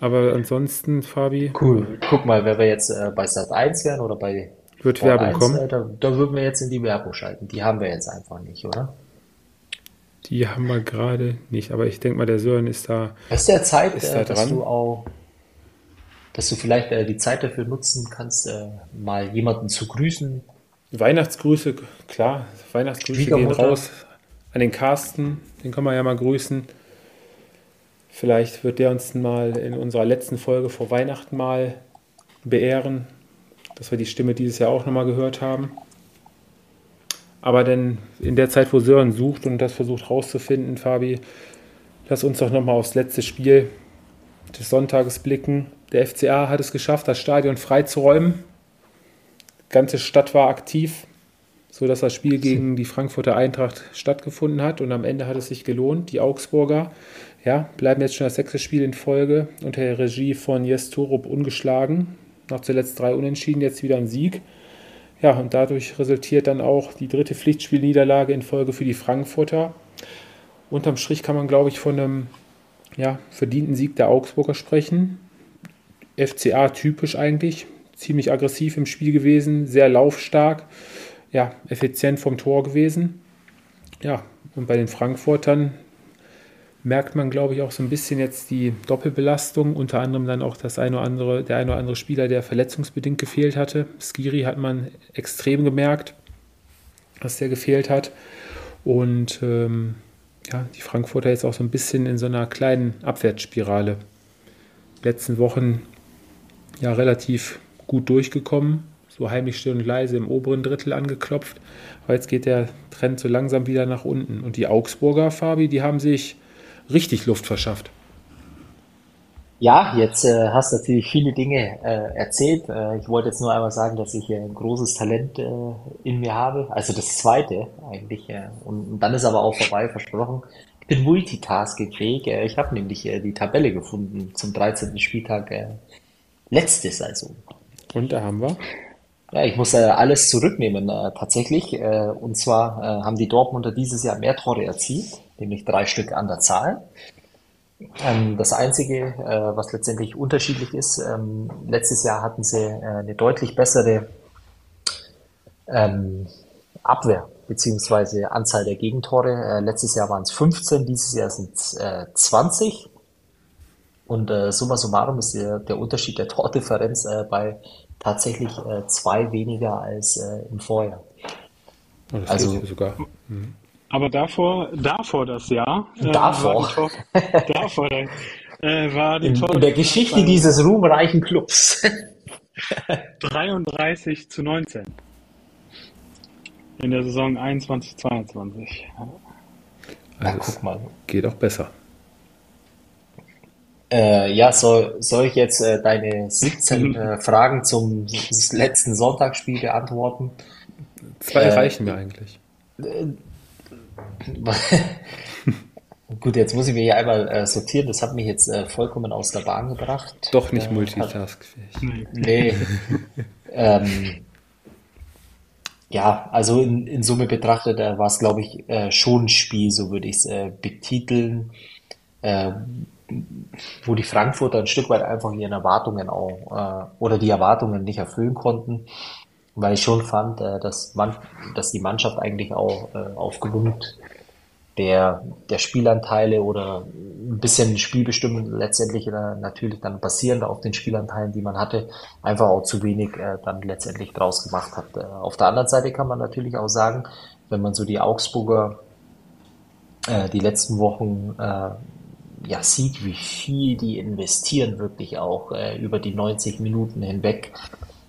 Speaker 1: Aber ansonsten, Fabi,
Speaker 3: Cool. Guck mal, wenn wir jetzt äh, bei Sat 1 wären oder bei
Speaker 1: wird Werbung
Speaker 3: 1,
Speaker 1: kommen.
Speaker 3: äh, da, da würden wir jetzt in die Werbung schalten. Die haben wir jetzt einfach nicht, oder?
Speaker 1: Die haben wir gerade nicht. Aber ich denke mal, der Sören ist da.
Speaker 3: Ist der Zeit,
Speaker 1: Ist
Speaker 3: äh,
Speaker 1: da
Speaker 3: dass
Speaker 1: dran?
Speaker 3: du auch, dass du vielleicht äh, die Zeit dafür nutzen kannst, äh, mal jemanden zu grüßen?
Speaker 1: Weihnachtsgrüße, klar, Weihnachtsgrüße gehen raus an den Carsten, den können wir ja mal grüßen. Vielleicht wird der uns mal in unserer letzten Folge vor Weihnachten mal beehren, dass wir die Stimme dieses Jahr auch nochmal gehört haben. Aber denn in der Zeit, wo Sören sucht und das versucht rauszufinden, Fabi, lass uns doch nochmal aufs letzte Spiel des Sonntages blicken. Der FCA hat es geschafft, das Stadion freizuräumen. Die ganze Stadt war aktiv, sodass das Spiel gegen die Frankfurter Eintracht stattgefunden hat. Und am Ende hat es sich gelohnt. Die Augsburger ja, bleiben jetzt schon das sechste Spiel in Folge unter der Regie von Jes Torup ungeschlagen. Nach zuletzt drei Unentschieden, jetzt wieder ein Sieg. Ja, und dadurch resultiert dann auch die dritte Pflichtspielniederlage in Folge für die Frankfurter. Unterm Strich kann man, glaube ich, von einem ja, verdienten Sieg der Augsburger sprechen. FCA typisch eigentlich, ziemlich aggressiv im Spiel gewesen, sehr laufstark, ja, effizient vom Tor gewesen. Ja, und bei den Frankfurtern merkt man, glaube ich, auch so ein bisschen jetzt die Doppelbelastung, unter anderem dann auch das eine oder andere, der eine oder andere Spieler, der verletzungsbedingt gefehlt hatte. Skiri hat man extrem gemerkt, dass der gefehlt hat. Und ähm, ja, die Frankfurter jetzt auch so ein bisschen in so einer kleinen Abwärtsspirale. Letzten Wochen ja relativ gut durchgekommen, so heimlich still und leise im oberen Drittel angeklopft. Aber jetzt geht der Trend so langsam wieder nach unten. Und die Augsburger, Fabi, die haben sich richtig Luft verschafft.
Speaker 3: Ja, jetzt äh, hast du natürlich viele Dinge äh, erzählt. Äh, ich wollte jetzt nur einmal sagen, dass ich ein großes Talent äh, in mir habe. Also das zweite eigentlich. Äh, und, und dann ist aber auch vorbei, versprochen. Ich bin multitaskingfähig. Äh, ich habe nämlich äh, die Tabelle gefunden zum 13. Spieltag äh, letzte Saison.
Speaker 1: Und da haben wir?
Speaker 3: Ja, ich muss äh, alles zurücknehmen äh, tatsächlich. Äh, und zwar äh, haben die Dortmunder dieses Jahr mehr Tore erzielt nämlich drei Stück an der Zahl. Ähm, das Einzige, äh, was letztendlich unterschiedlich ist, ähm, letztes Jahr hatten sie äh, eine deutlich bessere ähm, Abwehr beziehungsweise Anzahl der Gegentore. Äh, letztes Jahr waren es 15, dieses Jahr sind es 20. Und äh, summa summarum ist der, der Unterschied der Tordifferenz äh, bei tatsächlich äh, zwei weniger als im Vorjahr.
Speaker 2: Oh, also sogar. Mhm. Aber davor, davor das Jahr.
Speaker 3: Äh, davor.
Speaker 2: Tor, davor äh, war die
Speaker 3: in, Tor in der Geschichte dieses ruhmreichen Clubs.
Speaker 2: 33 zu 19. In der Saison 21, 22.
Speaker 1: Also guck mal. Geht auch besser.
Speaker 3: Äh, ja, soll, soll ich jetzt äh, deine 17 äh, Fragen zum letzten Sonntagsspiel beantworten?
Speaker 1: Zwei äh, reichen mir eigentlich.
Speaker 3: Gut, jetzt muss ich mir hier einmal äh, sortieren. Das hat mich jetzt äh, vollkommen aus der Bahn gebracht.
Speaker 1: Doch nicht äh, multitaskfähig.
Speaker 3: Nee. ähm, ja, also in, in Summe betrachtet äh, war es, glaube ich, äh, schon ein Spiel, so würde ich es äh, betiteln, äh, wo die Frankfurter ein Stück weit einfach ihren Erwartungen auch äh, oder die Erwartungen nicht erfüllen konnten weil ich schon fand, äh, dass, man, dass die Mannschaft eigentlich auch äh, aufgrund der, der Spielanteile oder ein bisschen Spielbestimmung letztendlich äh, natürlich dann basierend auf den Spielanteilen, die man hatte, einfach auch zu wenig äh, dann letztendlich draus gemacht hat. Äh, auf der anderen Seite kann man natürlich auch sagen, wenn man so die Augsburger äh, die letzten Wochen äh, ja sieht, wie viel die investieren wirklich auch äh, über die 90 Minuten hinweg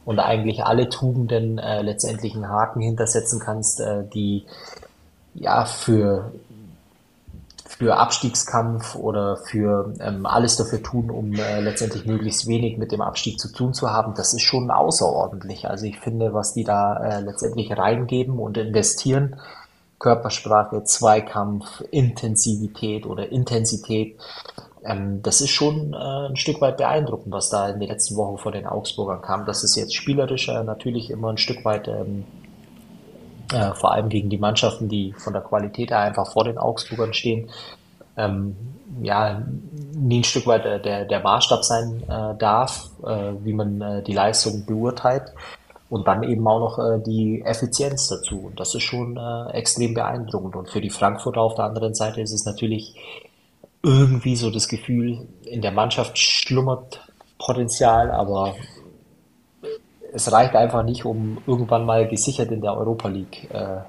Speaker 3: und eigentlich alle Tugenden äh, letztendlich einen Haken hintersetzen kannst, äh, die ja für für Abstiegskampf oder für ähm, alles dafür tun, um äh, letztendlich möglichst wenig mit dem Abstieg zu tun zu haben, das ist schon außerordentlich. Also ich finde, was die da äh, letztendlich reingeben und investieren, Körpersprache, Zweikampf, Intensivität oder Intensität, ähm, das ist schon äh, ein Stück weit beeindruckend, was da in den letzten Wochen von den Augsburgern kam. Das ist jetzt spielerisch äh, natürlich immer ein Stück weit, ähm, äh, vor allem gegen die Mannschaften, die von der Qualität her einfach vor den Augsburgern stehen, ähm, ja, nie ein Stück weit äh, der, der Maßstab sein äh, darf, äh, wie man äh, die Leistung beurteilt. Und dann eben auch noch äh, die Effizienz dazu. Und das ist schon äh, extrem beeindruckend. Und für die Frankfurter auf der anderen Seite ist es natürlich irgendwie so das Gefühl, in der Mannschaft schlummert Potenzial, aber es reicht einfach nicht, um irgendwann mal gesichert in der Europa League äh,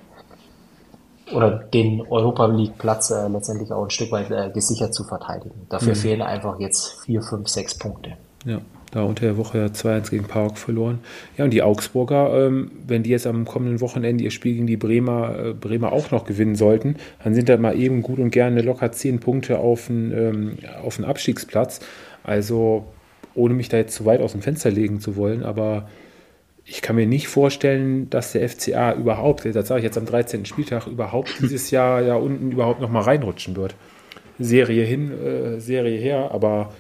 Speaker 3: oder den Europa League Platz äh, letztendlich auch ein Stück weit äh, gesichert zu verteidigen. Dafür mhm. fehlen einfach jetzt vier, fünf, sechs Punkte.
Speaker 1: Ja, da unter der Woche 2-1 gegen Park verloren. Ja, und die Augsburger, ähm, wenn die jetzt am kommenden Wochenende ihr Spiel gegen die Bremer, äh, Bremer auch noch gewinnen sollten, dann sind da mal eben gut und gerne locker 10 Punkte auf den, ähm, auf den Abstiegsplatz. Also, ohne mich da jetzt zu weit aus dem Fenster legen zu wollen, aber ich kann mir nicht vorstellen, dass der FCA überhaupt, das sage ich jetzt am 13. Spieltag, überhaupt dieses Jahr ja unten überhaupt noch mal reinrutschen wird. Serie hin, äh, Serie her, aber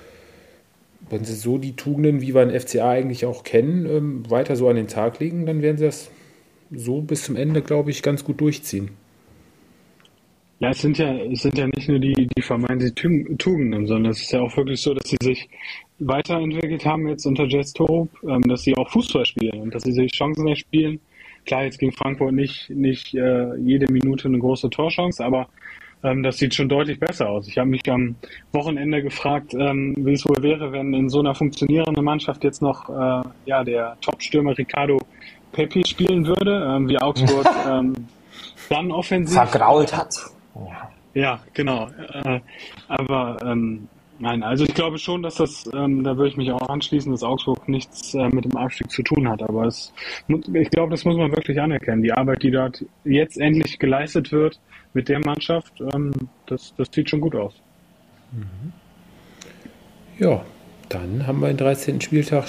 Speaker 1: wenn sie so die Tugenden, wie wir den FCA eigentlich auch kennen, ähm, weiter so an den Tag legen, dann werden sie das so bis zum Ende, glaube ich, ganz gut durchziehen.
Speaker 2: Ja, es sind ja, es sind ja nicht nur die, die vermeintlichen Tugenden, sondern es ist ja auch wirklich so, dass sie sich weiterentwickelt haben jetzt unter Jess Torup, ähm, dass sie auch Fußball spielen und dass sie sich Chancen erspielen. Klar, jetzt gegen Frankfurt nicht, nicht äh, jede Minute eine große Torchance, aber ähm, das sieht schon deutlich besser aus. Ich habe mich am Wochenende gefragt, ähm, wie es wohl wäre, wenn in so einer funktionierenden Mannschaft jetzt noch äh, ja, der Top-Stürmer Ricardo Pepi spielen würde, ähm, wie Augsburg ähm, dann offensiv
Speaker 3: vergrault hat.
Speaker 2: Ja, ja genau. Äh, aber ähm, nein, also ich glaube schon, dass das, ähm, da würde ich mich auch anschließen, dass Augsburg nichts äh, mit dem Abstieg zu tun hat. Aber es, ich glaube, das muss man wirklich anerkennen. Die Arbeit, die dort jetzt endlich geleistet wird, mit der Mannschaft, ähm, das, das sieht schon gut aus.
Speaker 1: Mhm. Ja, dann haben wir den 13. Spieltag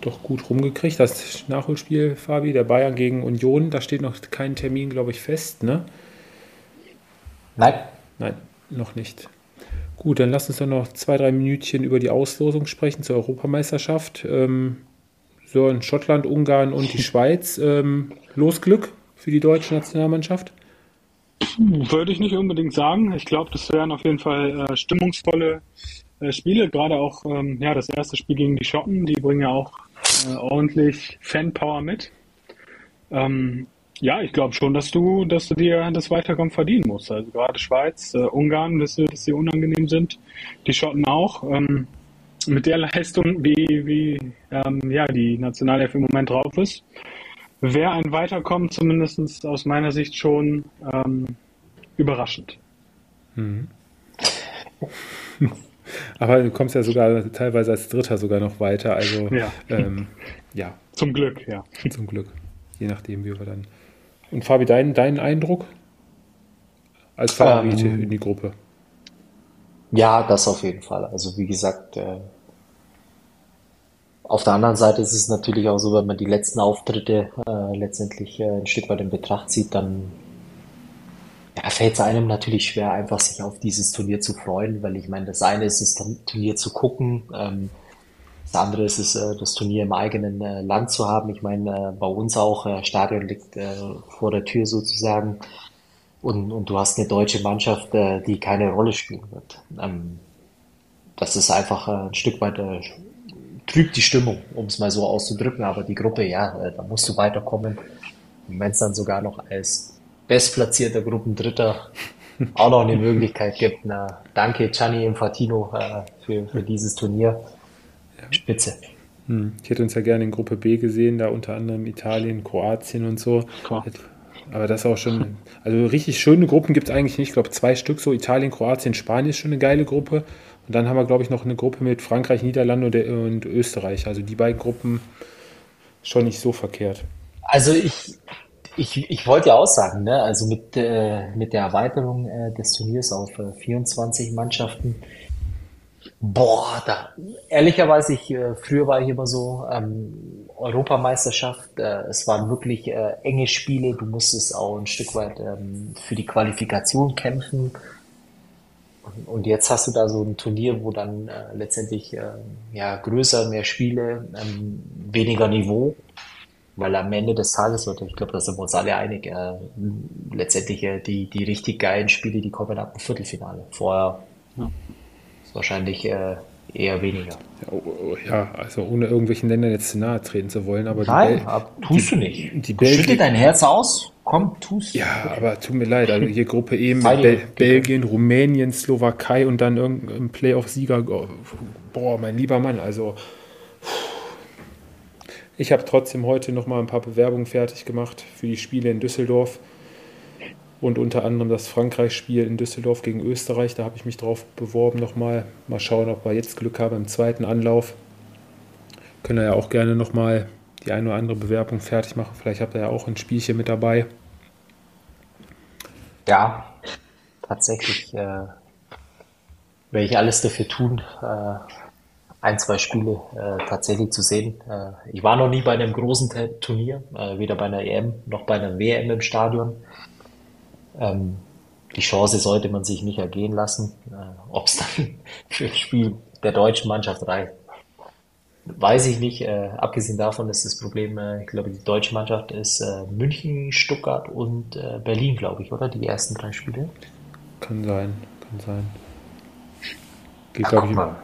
Speaker 1: doch gut rumgekriegt. Das Nachholspiel, Fabi, der Bayern gegen Union, da steht noch kein Termin, glaube ich, fest, ne?
Speaker 3: Nein.
Speaker 1: Nein, noch nicht. Gut, dann lass uns doch noch zwei, drei Minütchen über die Auslosung sprechen zur Europameisterschaft. Ähm, so in Schottland, Ungarn und die Schweiz. Ähm, Losglück für die deutsche Nationalmannschaft?
Speaker 2: Würde ich nicht unbedingt sagen. Ich glaube, das wären auf jeden Fall äh, stimmungsvolle äh, Spiele. Gerade auch ähm, ja, das erste Spiel gegen die Schotten, die bringen ja auch äh, ordentlich Fanpower mit. Ähm, ja, ich glaube schon, dass du, dass du dir das Weiterkommen verdienen musst. Also gerade Schweiz, äh, Ungarn, dass, dass sie unangenehm sind, die Schotten auch. Ähm, mit der Leistung, wie, wie ähm, ja, die Nationalelf im Moment drauf ist, wäre ein Weiterkommen zumindest aus meiner Sicht schon ähm, überraschend. Mhm.
Speaker 1: Aber du kommst ja sogar teilweise als Dritter sogar noch weiter. Also ja. Ähm, ja.
Speaker 2: Zum Glück, ja.
Speaker 1: Zum Glück. Je nachdem, wie wir dann. Und Fabi, dein, dein Eindruck als Favorit ähm, in die Gruppe?
Speaker 3: Ja, das auf jeden Fall. Also wie gesagt, äh, auf der anderen Seite ist es natürlich auch so, wenn man die letzten Auftritte äh, letztendlich äh, ein Stück weit in Betracht zieht, dann ja, fällt es einem natürlich schwer, einfach sich auf dieses Turnier zu freuen, weil ich meine, das eine ist das Turnier zu gucken, ähm, das andere ist es, äh, das Turnier im eigenen äh, Land zu haben. Ich meine, äh, bei uns auch, äh, Stadion liegt äh, vor der Tür sozusagen und, und du hast eine deutsche Mannschaft, äh, die keine Rolle spielen wird. Ähm, das ist einfach äh, ein Stück weit äh, trübt die Stimmung, um es mal so auszudrücken. Aber die Gruppe, ja, äh, da musst du weiterkommen. Und wenn es dann sogar noch als bestplatzierter Gruppendritter auch noch eine Möglichkeit gibt. Na, danke Gianni Infantino äh, für, für dieses Turnier. Spitze.
Speaker 1: Hm. Ich hätte uns ja gerne in Gruppe B gesehen, da unter anderem Italien, Kroatien und so. Klar. Aber das ist auch schon, also richtig schöne Gruppen gibt es eigentlich nicht. Ich glaube, zwei Stück, so Italien, Kroatien, Spanien ist schon eine geile Gruppe. Und dann haben wir, glaube ich, noch eine Gruppe mit Frankreich, Niederlande und, Österreich. Also die beiden Gruppen schon nicht so verkehrt.
Speaker 3: Also ich, ich, ich wollte ja auch sagen, ne? also mit, äh, mit der Erweiterung äh, des Turniers auf äh, 24 Mannschaften, boah, da, ehrlicherweise, ich, äh, früher war ich immer so, ähm, Europameisterschaft, äh, es waren wirklich äh, enge Spiele, du musstest auch ein Stück weit ähm, für die Qualifikation kämpfen und jetzt hast du da so ein Turnier, wo dann äh, letztendlich äh, ja, größer, mehr Spiele, ähm, weniger Niveau, weil am Ende des Tages, und ich glaube, da sind wir uns alle einig, äh, letztendlich äh, die, die richtig geilen Spiele, die kommen ab dem Viertelfinale. Vorher ja. ist wahrscheinlich äh, eher weniger.
Speaker 1: Ja, oh, oh, ja, also ohne irgendwelchen Ländern jetzt nahe treten zu wollen, aber
Speaker 3: Nein, die Bel tust die, du nicht. Die Schüttel dein Herz aus Komm, tu's.
Speaker 1: Ja, aber tut mir leid. Also hier Gruppe E mit Bel Belgien, Rumänien, Slowakei und dann irgendein Playoff-Sieger. Boah, mein lieber Mann, also. Ich habe trotzdem heute noch mal ein paar Bewerbungen fertig gemacht für die Spiele in Düsseldorf und unter anderem das Frankreich-Spiel in Düsseldorf gegen Österreich. Da habe ich mich drauf beworben nochmal. Mal schauen, ob wir jetzt Glück haben im zweiten Anlauf. Können wir ja auch gerne nochmal die eine oder andere Bewerbung fertig machen. Vielleicht habt ihr ja auch ein Spielchen mit dabei.
Speaker 3: Ja, tatsächlich äh, werde ich alles dafür tun, äh, ein, zwei Spiele äh, tatsächlich zu sehen. Äh, ich war noch nie bei einem großen Turnier, äh, weder bei einer EM noch bei einer WM im Stadion. Ähm, die Chance sollte man sich nicht ergehen lassen. Äh, Ob es dann für das Spiel der deutschen Mannschaft reicht, weiß ich nicht. Äh, abgesehen davon ist das Problem, äh, ich glaube, die deutsche Mannschaft ist äh, München, Stuttgart und äh, Berlin, glaube ich, oder? Die ersten drei Spiele.
Speaker 1: Kann sein, kann sein. Geht, glaube ich, mal.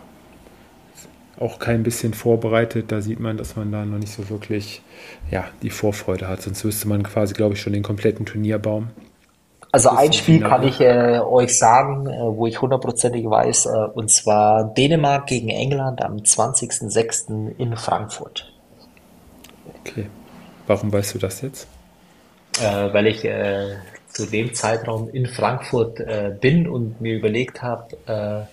Speaker 1: auch kein bisschen vorbereitet. Da sieht man, dass man da noch nicht so wirklich ja, die Vorfreude hat. Sonst wüsste man quasi, glaube ich, schon den kompletten Turnierbaum.
Speaker 3: Also ein Spiel kann ich äh, euch sagen, äh, wo ich hundertprozentig weiß, äh, und zwar Dänemark gegen England am 20.06. in Frankfurt.
Speaker 1: Okay. Warum weißt du das jetzt?
Speaker 3: Äh, weil ich äh, zu dem Zeitraum in Frankfurt äh, bin und mir überlegt habe,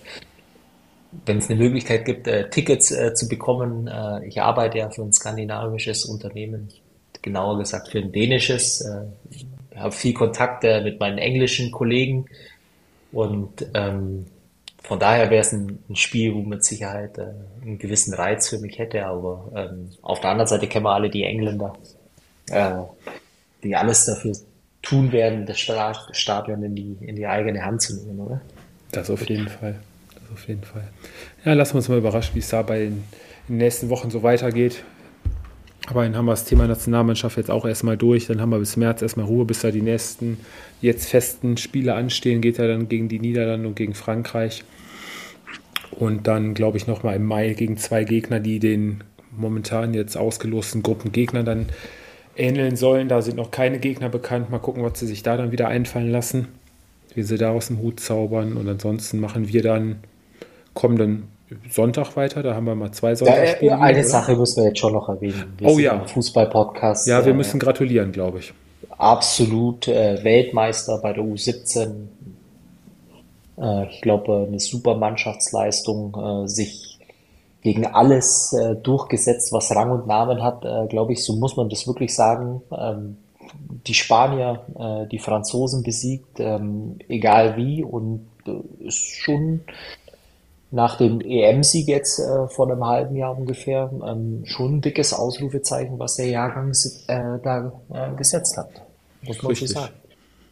Speaker 3: wenn es eine Möglichkeit gibt, Tickets zu bekommen. ich arbeite ja für ein skandinavisches Unternehmen, genauer gesagt für ein dänisches habe viel Kontakt äh, mit meinen englischen Kollegen und ähm, von daher wäre es ein, ein, Spiel, wo mit Sicherheit äh, einen gewissen Reiz für mich hätte, aber ähm, auf der anderen Seite kennen wir alle die Engländer, äh, die alles dafür tun werden, das Stadion in die, in die eigene Hand zu nehmen, oder?
Speaker 1: Das auf jeden Fall. Das auf jeden Fall. Ja, lassen wir uns mal überraschen, wie es da bei in den nächsten Wochen so weitergeht. Aber dann haben wir das Thema Nationalmannschaft jetzt auch erstmal durch. Dann haben wir bis März erstmal Ruhe, bis da die nächsten jetzt festen Spiele anstehen. Geht er dann gegen die Niederlande und gegen Frankreich. Und dann, glaube ich, nochmal im Mai gegen zwei Gegner, die den momentan jetzt ausgelosten Gruppengegner dann ähneln sollen. Da sind noch keine Gegner bekannt. Mal gucken, was sie sich da dann wieder einfallen lassen, wie sie da aus dem Hut zaubern. Und ansonsten machen wir dann kommenden Sonntag weiter. Da haben wir mal zwei
Speaker 3: Sonntagsspiele. Ja, eine oder? Sache müssen wir jetzt schon noch erwähnen.
Speaker 1: Wir oh ja.
Speaker 3: Fußball-Podcast.
Speaker 1: Ja, wir äh, müssen gratulieren, glaube ich.
Speaker 3: Absolut äh, Weltmeister bei der U17. Äh, ich glaube, eine super Mannschaftsleistung, äh, sich gegen alles äh, durchgesetzt, was Rang und Namen hat, äh, glaube ich, so muss man das wirklich sagen. Ähm, die Spanier, die Franzosen besiegt, ähm, egal wie, und ist schon nach dem EM-Sieg jetzt äh, vor einem halben Jahr ungefähr ähm, schon ein dickes Ausrufezeichen, was der Jahrgang äh, da äh, gesetzt hat.
Speaker 1: Muss man Richtig. sagen.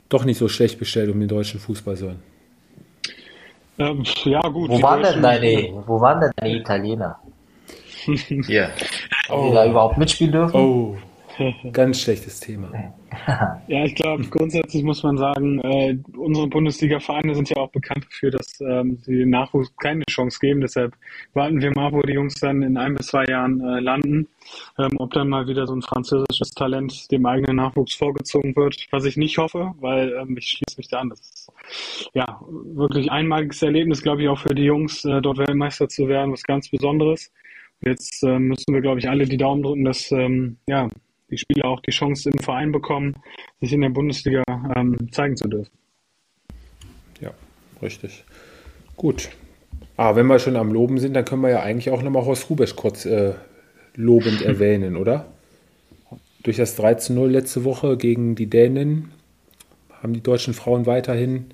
Speaker 1: Doch nicht so schlecht bestellt um den deutschen Fußball zu hören.
Speaker 3: Ähm, ja, gut. Wo waren, denn deine, wo waren denn deine Italiener? Hier. Ob oh. die da überhaupt mitspielen dürfen?
Speaker 1: Oh. Ganz schlechtes Thema.
Speaker 2: Ja, ich glaube, grundsätzlich muss man sagen, äh, unsere Bundesliga-Vereine sind ja auch bekannt dafür, dass ähm, sie den Nachwuchs keine Chance geben. Deshalb warten wir mal, wo die Jungs dann in ein bis zwei Jahren äh, landen. Ähm, ob dann mal wieder so ein französisches Talent dem eigenen Nachwuchs vorgezogen wird, was ich nicht hoffe, weil ähm, ich schließe mich da an. Das ist ja wirklich einmaliges Erlebnis, glaube ich, auch für die Jungs, äh, dort Weltmeister zu werden, was ganz Besonderes. Jetzt äh, müssen wir, glaube ich, alle die Daumen drücken, dass ähm, ja, die Spieler auch die Chance im Verein bekommen, sich in der Bundesliga ähm, zeigen zu dürfen.
Speaker 1: Ja, richtig. Gut. Aber wenn wir schon am Loben sind, dann können wir ja eigentlich auch nochmal Horst Rubesch kurz äh, lobend erwähnen, oder? Durch das 13-0 letzte Woche gegen die Dänen haben die deutschen Frauen weiterhin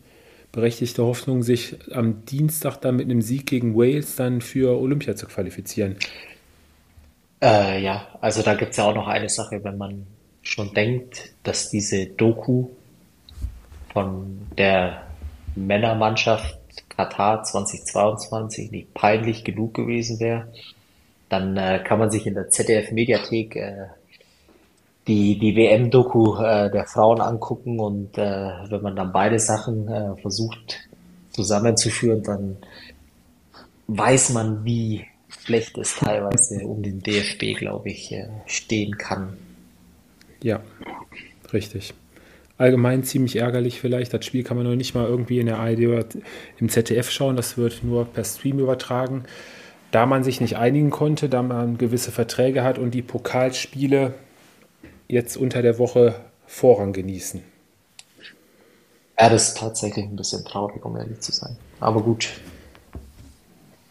Speaker 1: berechtigte Hoffnung, sich am Dienstag dann mit einem Sieg gegen Wales dann für Olympia zu qualifizieren.
Speaker 3: Äh, ja, also da gibt's ja auch noch eine Sache, wenn man schon denkt, dass diese Doku von der Männermannschaft Katar 2022 nicht peinlich genug gewesen wäre, dann äh, kann man sich in der ZDF-Mediathek äh, die, die WM-Doku äh, der Frauen angucken und äh, wenn man dann beide Sachen äh, versucht zusammenzuführen, dann weiß man, wie schlecht es teilweise um den DFB, glaube ich, äh, stehen kann.
Speaker 1: Ja, richtig. Allgemein ziemlich ärgerlich vielleicht. Das Spiel kann man noch nicht mal irgendwie in der ARD oder im ZDF schauen. Das wird nur per Stream übertragen. Da man sich nicht einigen konnte, da man gewisse Verträge hat und die Pokalspiele jetzt unter der Woche Vorrang genießen.
Speaker 3: Ja, das ist tatsächlich ein bisschen traurig, um ehrlich zu sein. Aber gut,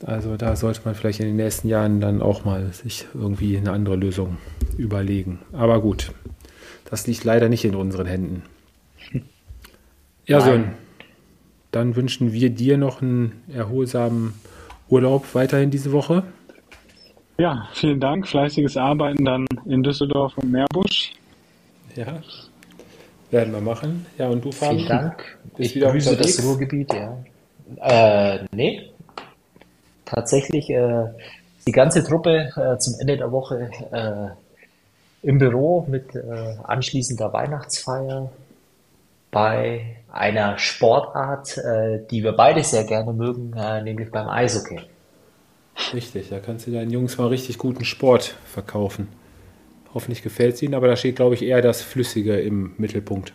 Speaker 1: Also da sollte man vielleicht in den nächsten Jahren dann auch mal sich irgendwie eine andere Lösung überlegen. Aber gut, das liegt leider nicht in unseren Händen. Ja, Sören, dann wünschen wir dir noch einen erholsamen Urlaub weiterhin diese Woche.
Speaker 2: Ja, vielen Dank. Fleißiges Arbeiten dann in Düsseldorf und Meerbusch.
Speaker 1: Ja, werden wir machen. Ja, und du, Fabi?
Speaker 3: Vielen Dank. Bist ich grüße das Ruhrgebiet, ja. Äh, nee. Tatsächlich äh, die ganze Truppe äh, zum Ende der Woche äh, im Büro mit äh, anschließender Weihnachtsfeier bei einer Sportart, äh, die wir beide sehr gerne mögen, äh, nämlich beim Eishockey.
Speaker 1: Richtig, da kannst du deinen Jungs mal richtig guten Sport verkaufen. Hoffentlich gefällt es ihnen, aber da steht, glaube ich, eher das Flüssige im Mittelpunkt.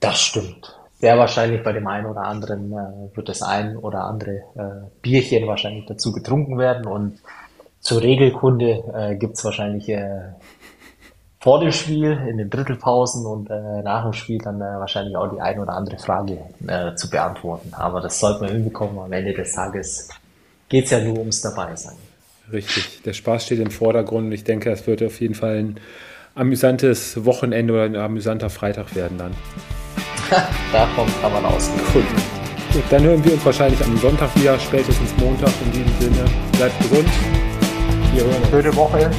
Speaker 3: Das stimmt. Sehr wahrscheinlich bei dem einen oder anderen äh, wird das ein oder andere äh, Bierchen wahrscheinlich dazu getrunken werden und zur Regelkunde äh, gibt es wahrscheinlich äh, vor dem Spiel, in den Drittelpausen und äh, nach dem Spiel dann äh, wahrscheinlich auch die eine oder andere Frage äh, zu beantworten. Aber das sollte man hinbekommen. Am Ende des Tages geht es ja nur ums Dabeisein.
Speaker 1: Richtig, der Spaß steht im Vordergrund und ich denke, es wird auf jeden Fall ein amüsantes Wochenende oder ein amüsanter Freitag werden dann.
Speaker 3: Davon kann man ausgehen. Gut.
Speaker 1: Gut, dann hören wir uns wahrscheinlich am Sonntag wieder, spätestens Montag. In diesem Sinne, bleibt gesund.
Speaker 3: Wir hören uns. Schöne Woche.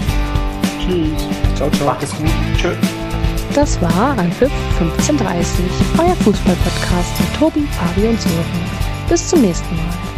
Speaker 1: Tschüss.
Speaker 3: Ciao, ciao. Macht es gut. Tschüss.
Speaker 4: Das war Anpfiff 1530, euer Fußballpodcast mit Tobi, Fabi und Sören. Bis zum nächsten Mal.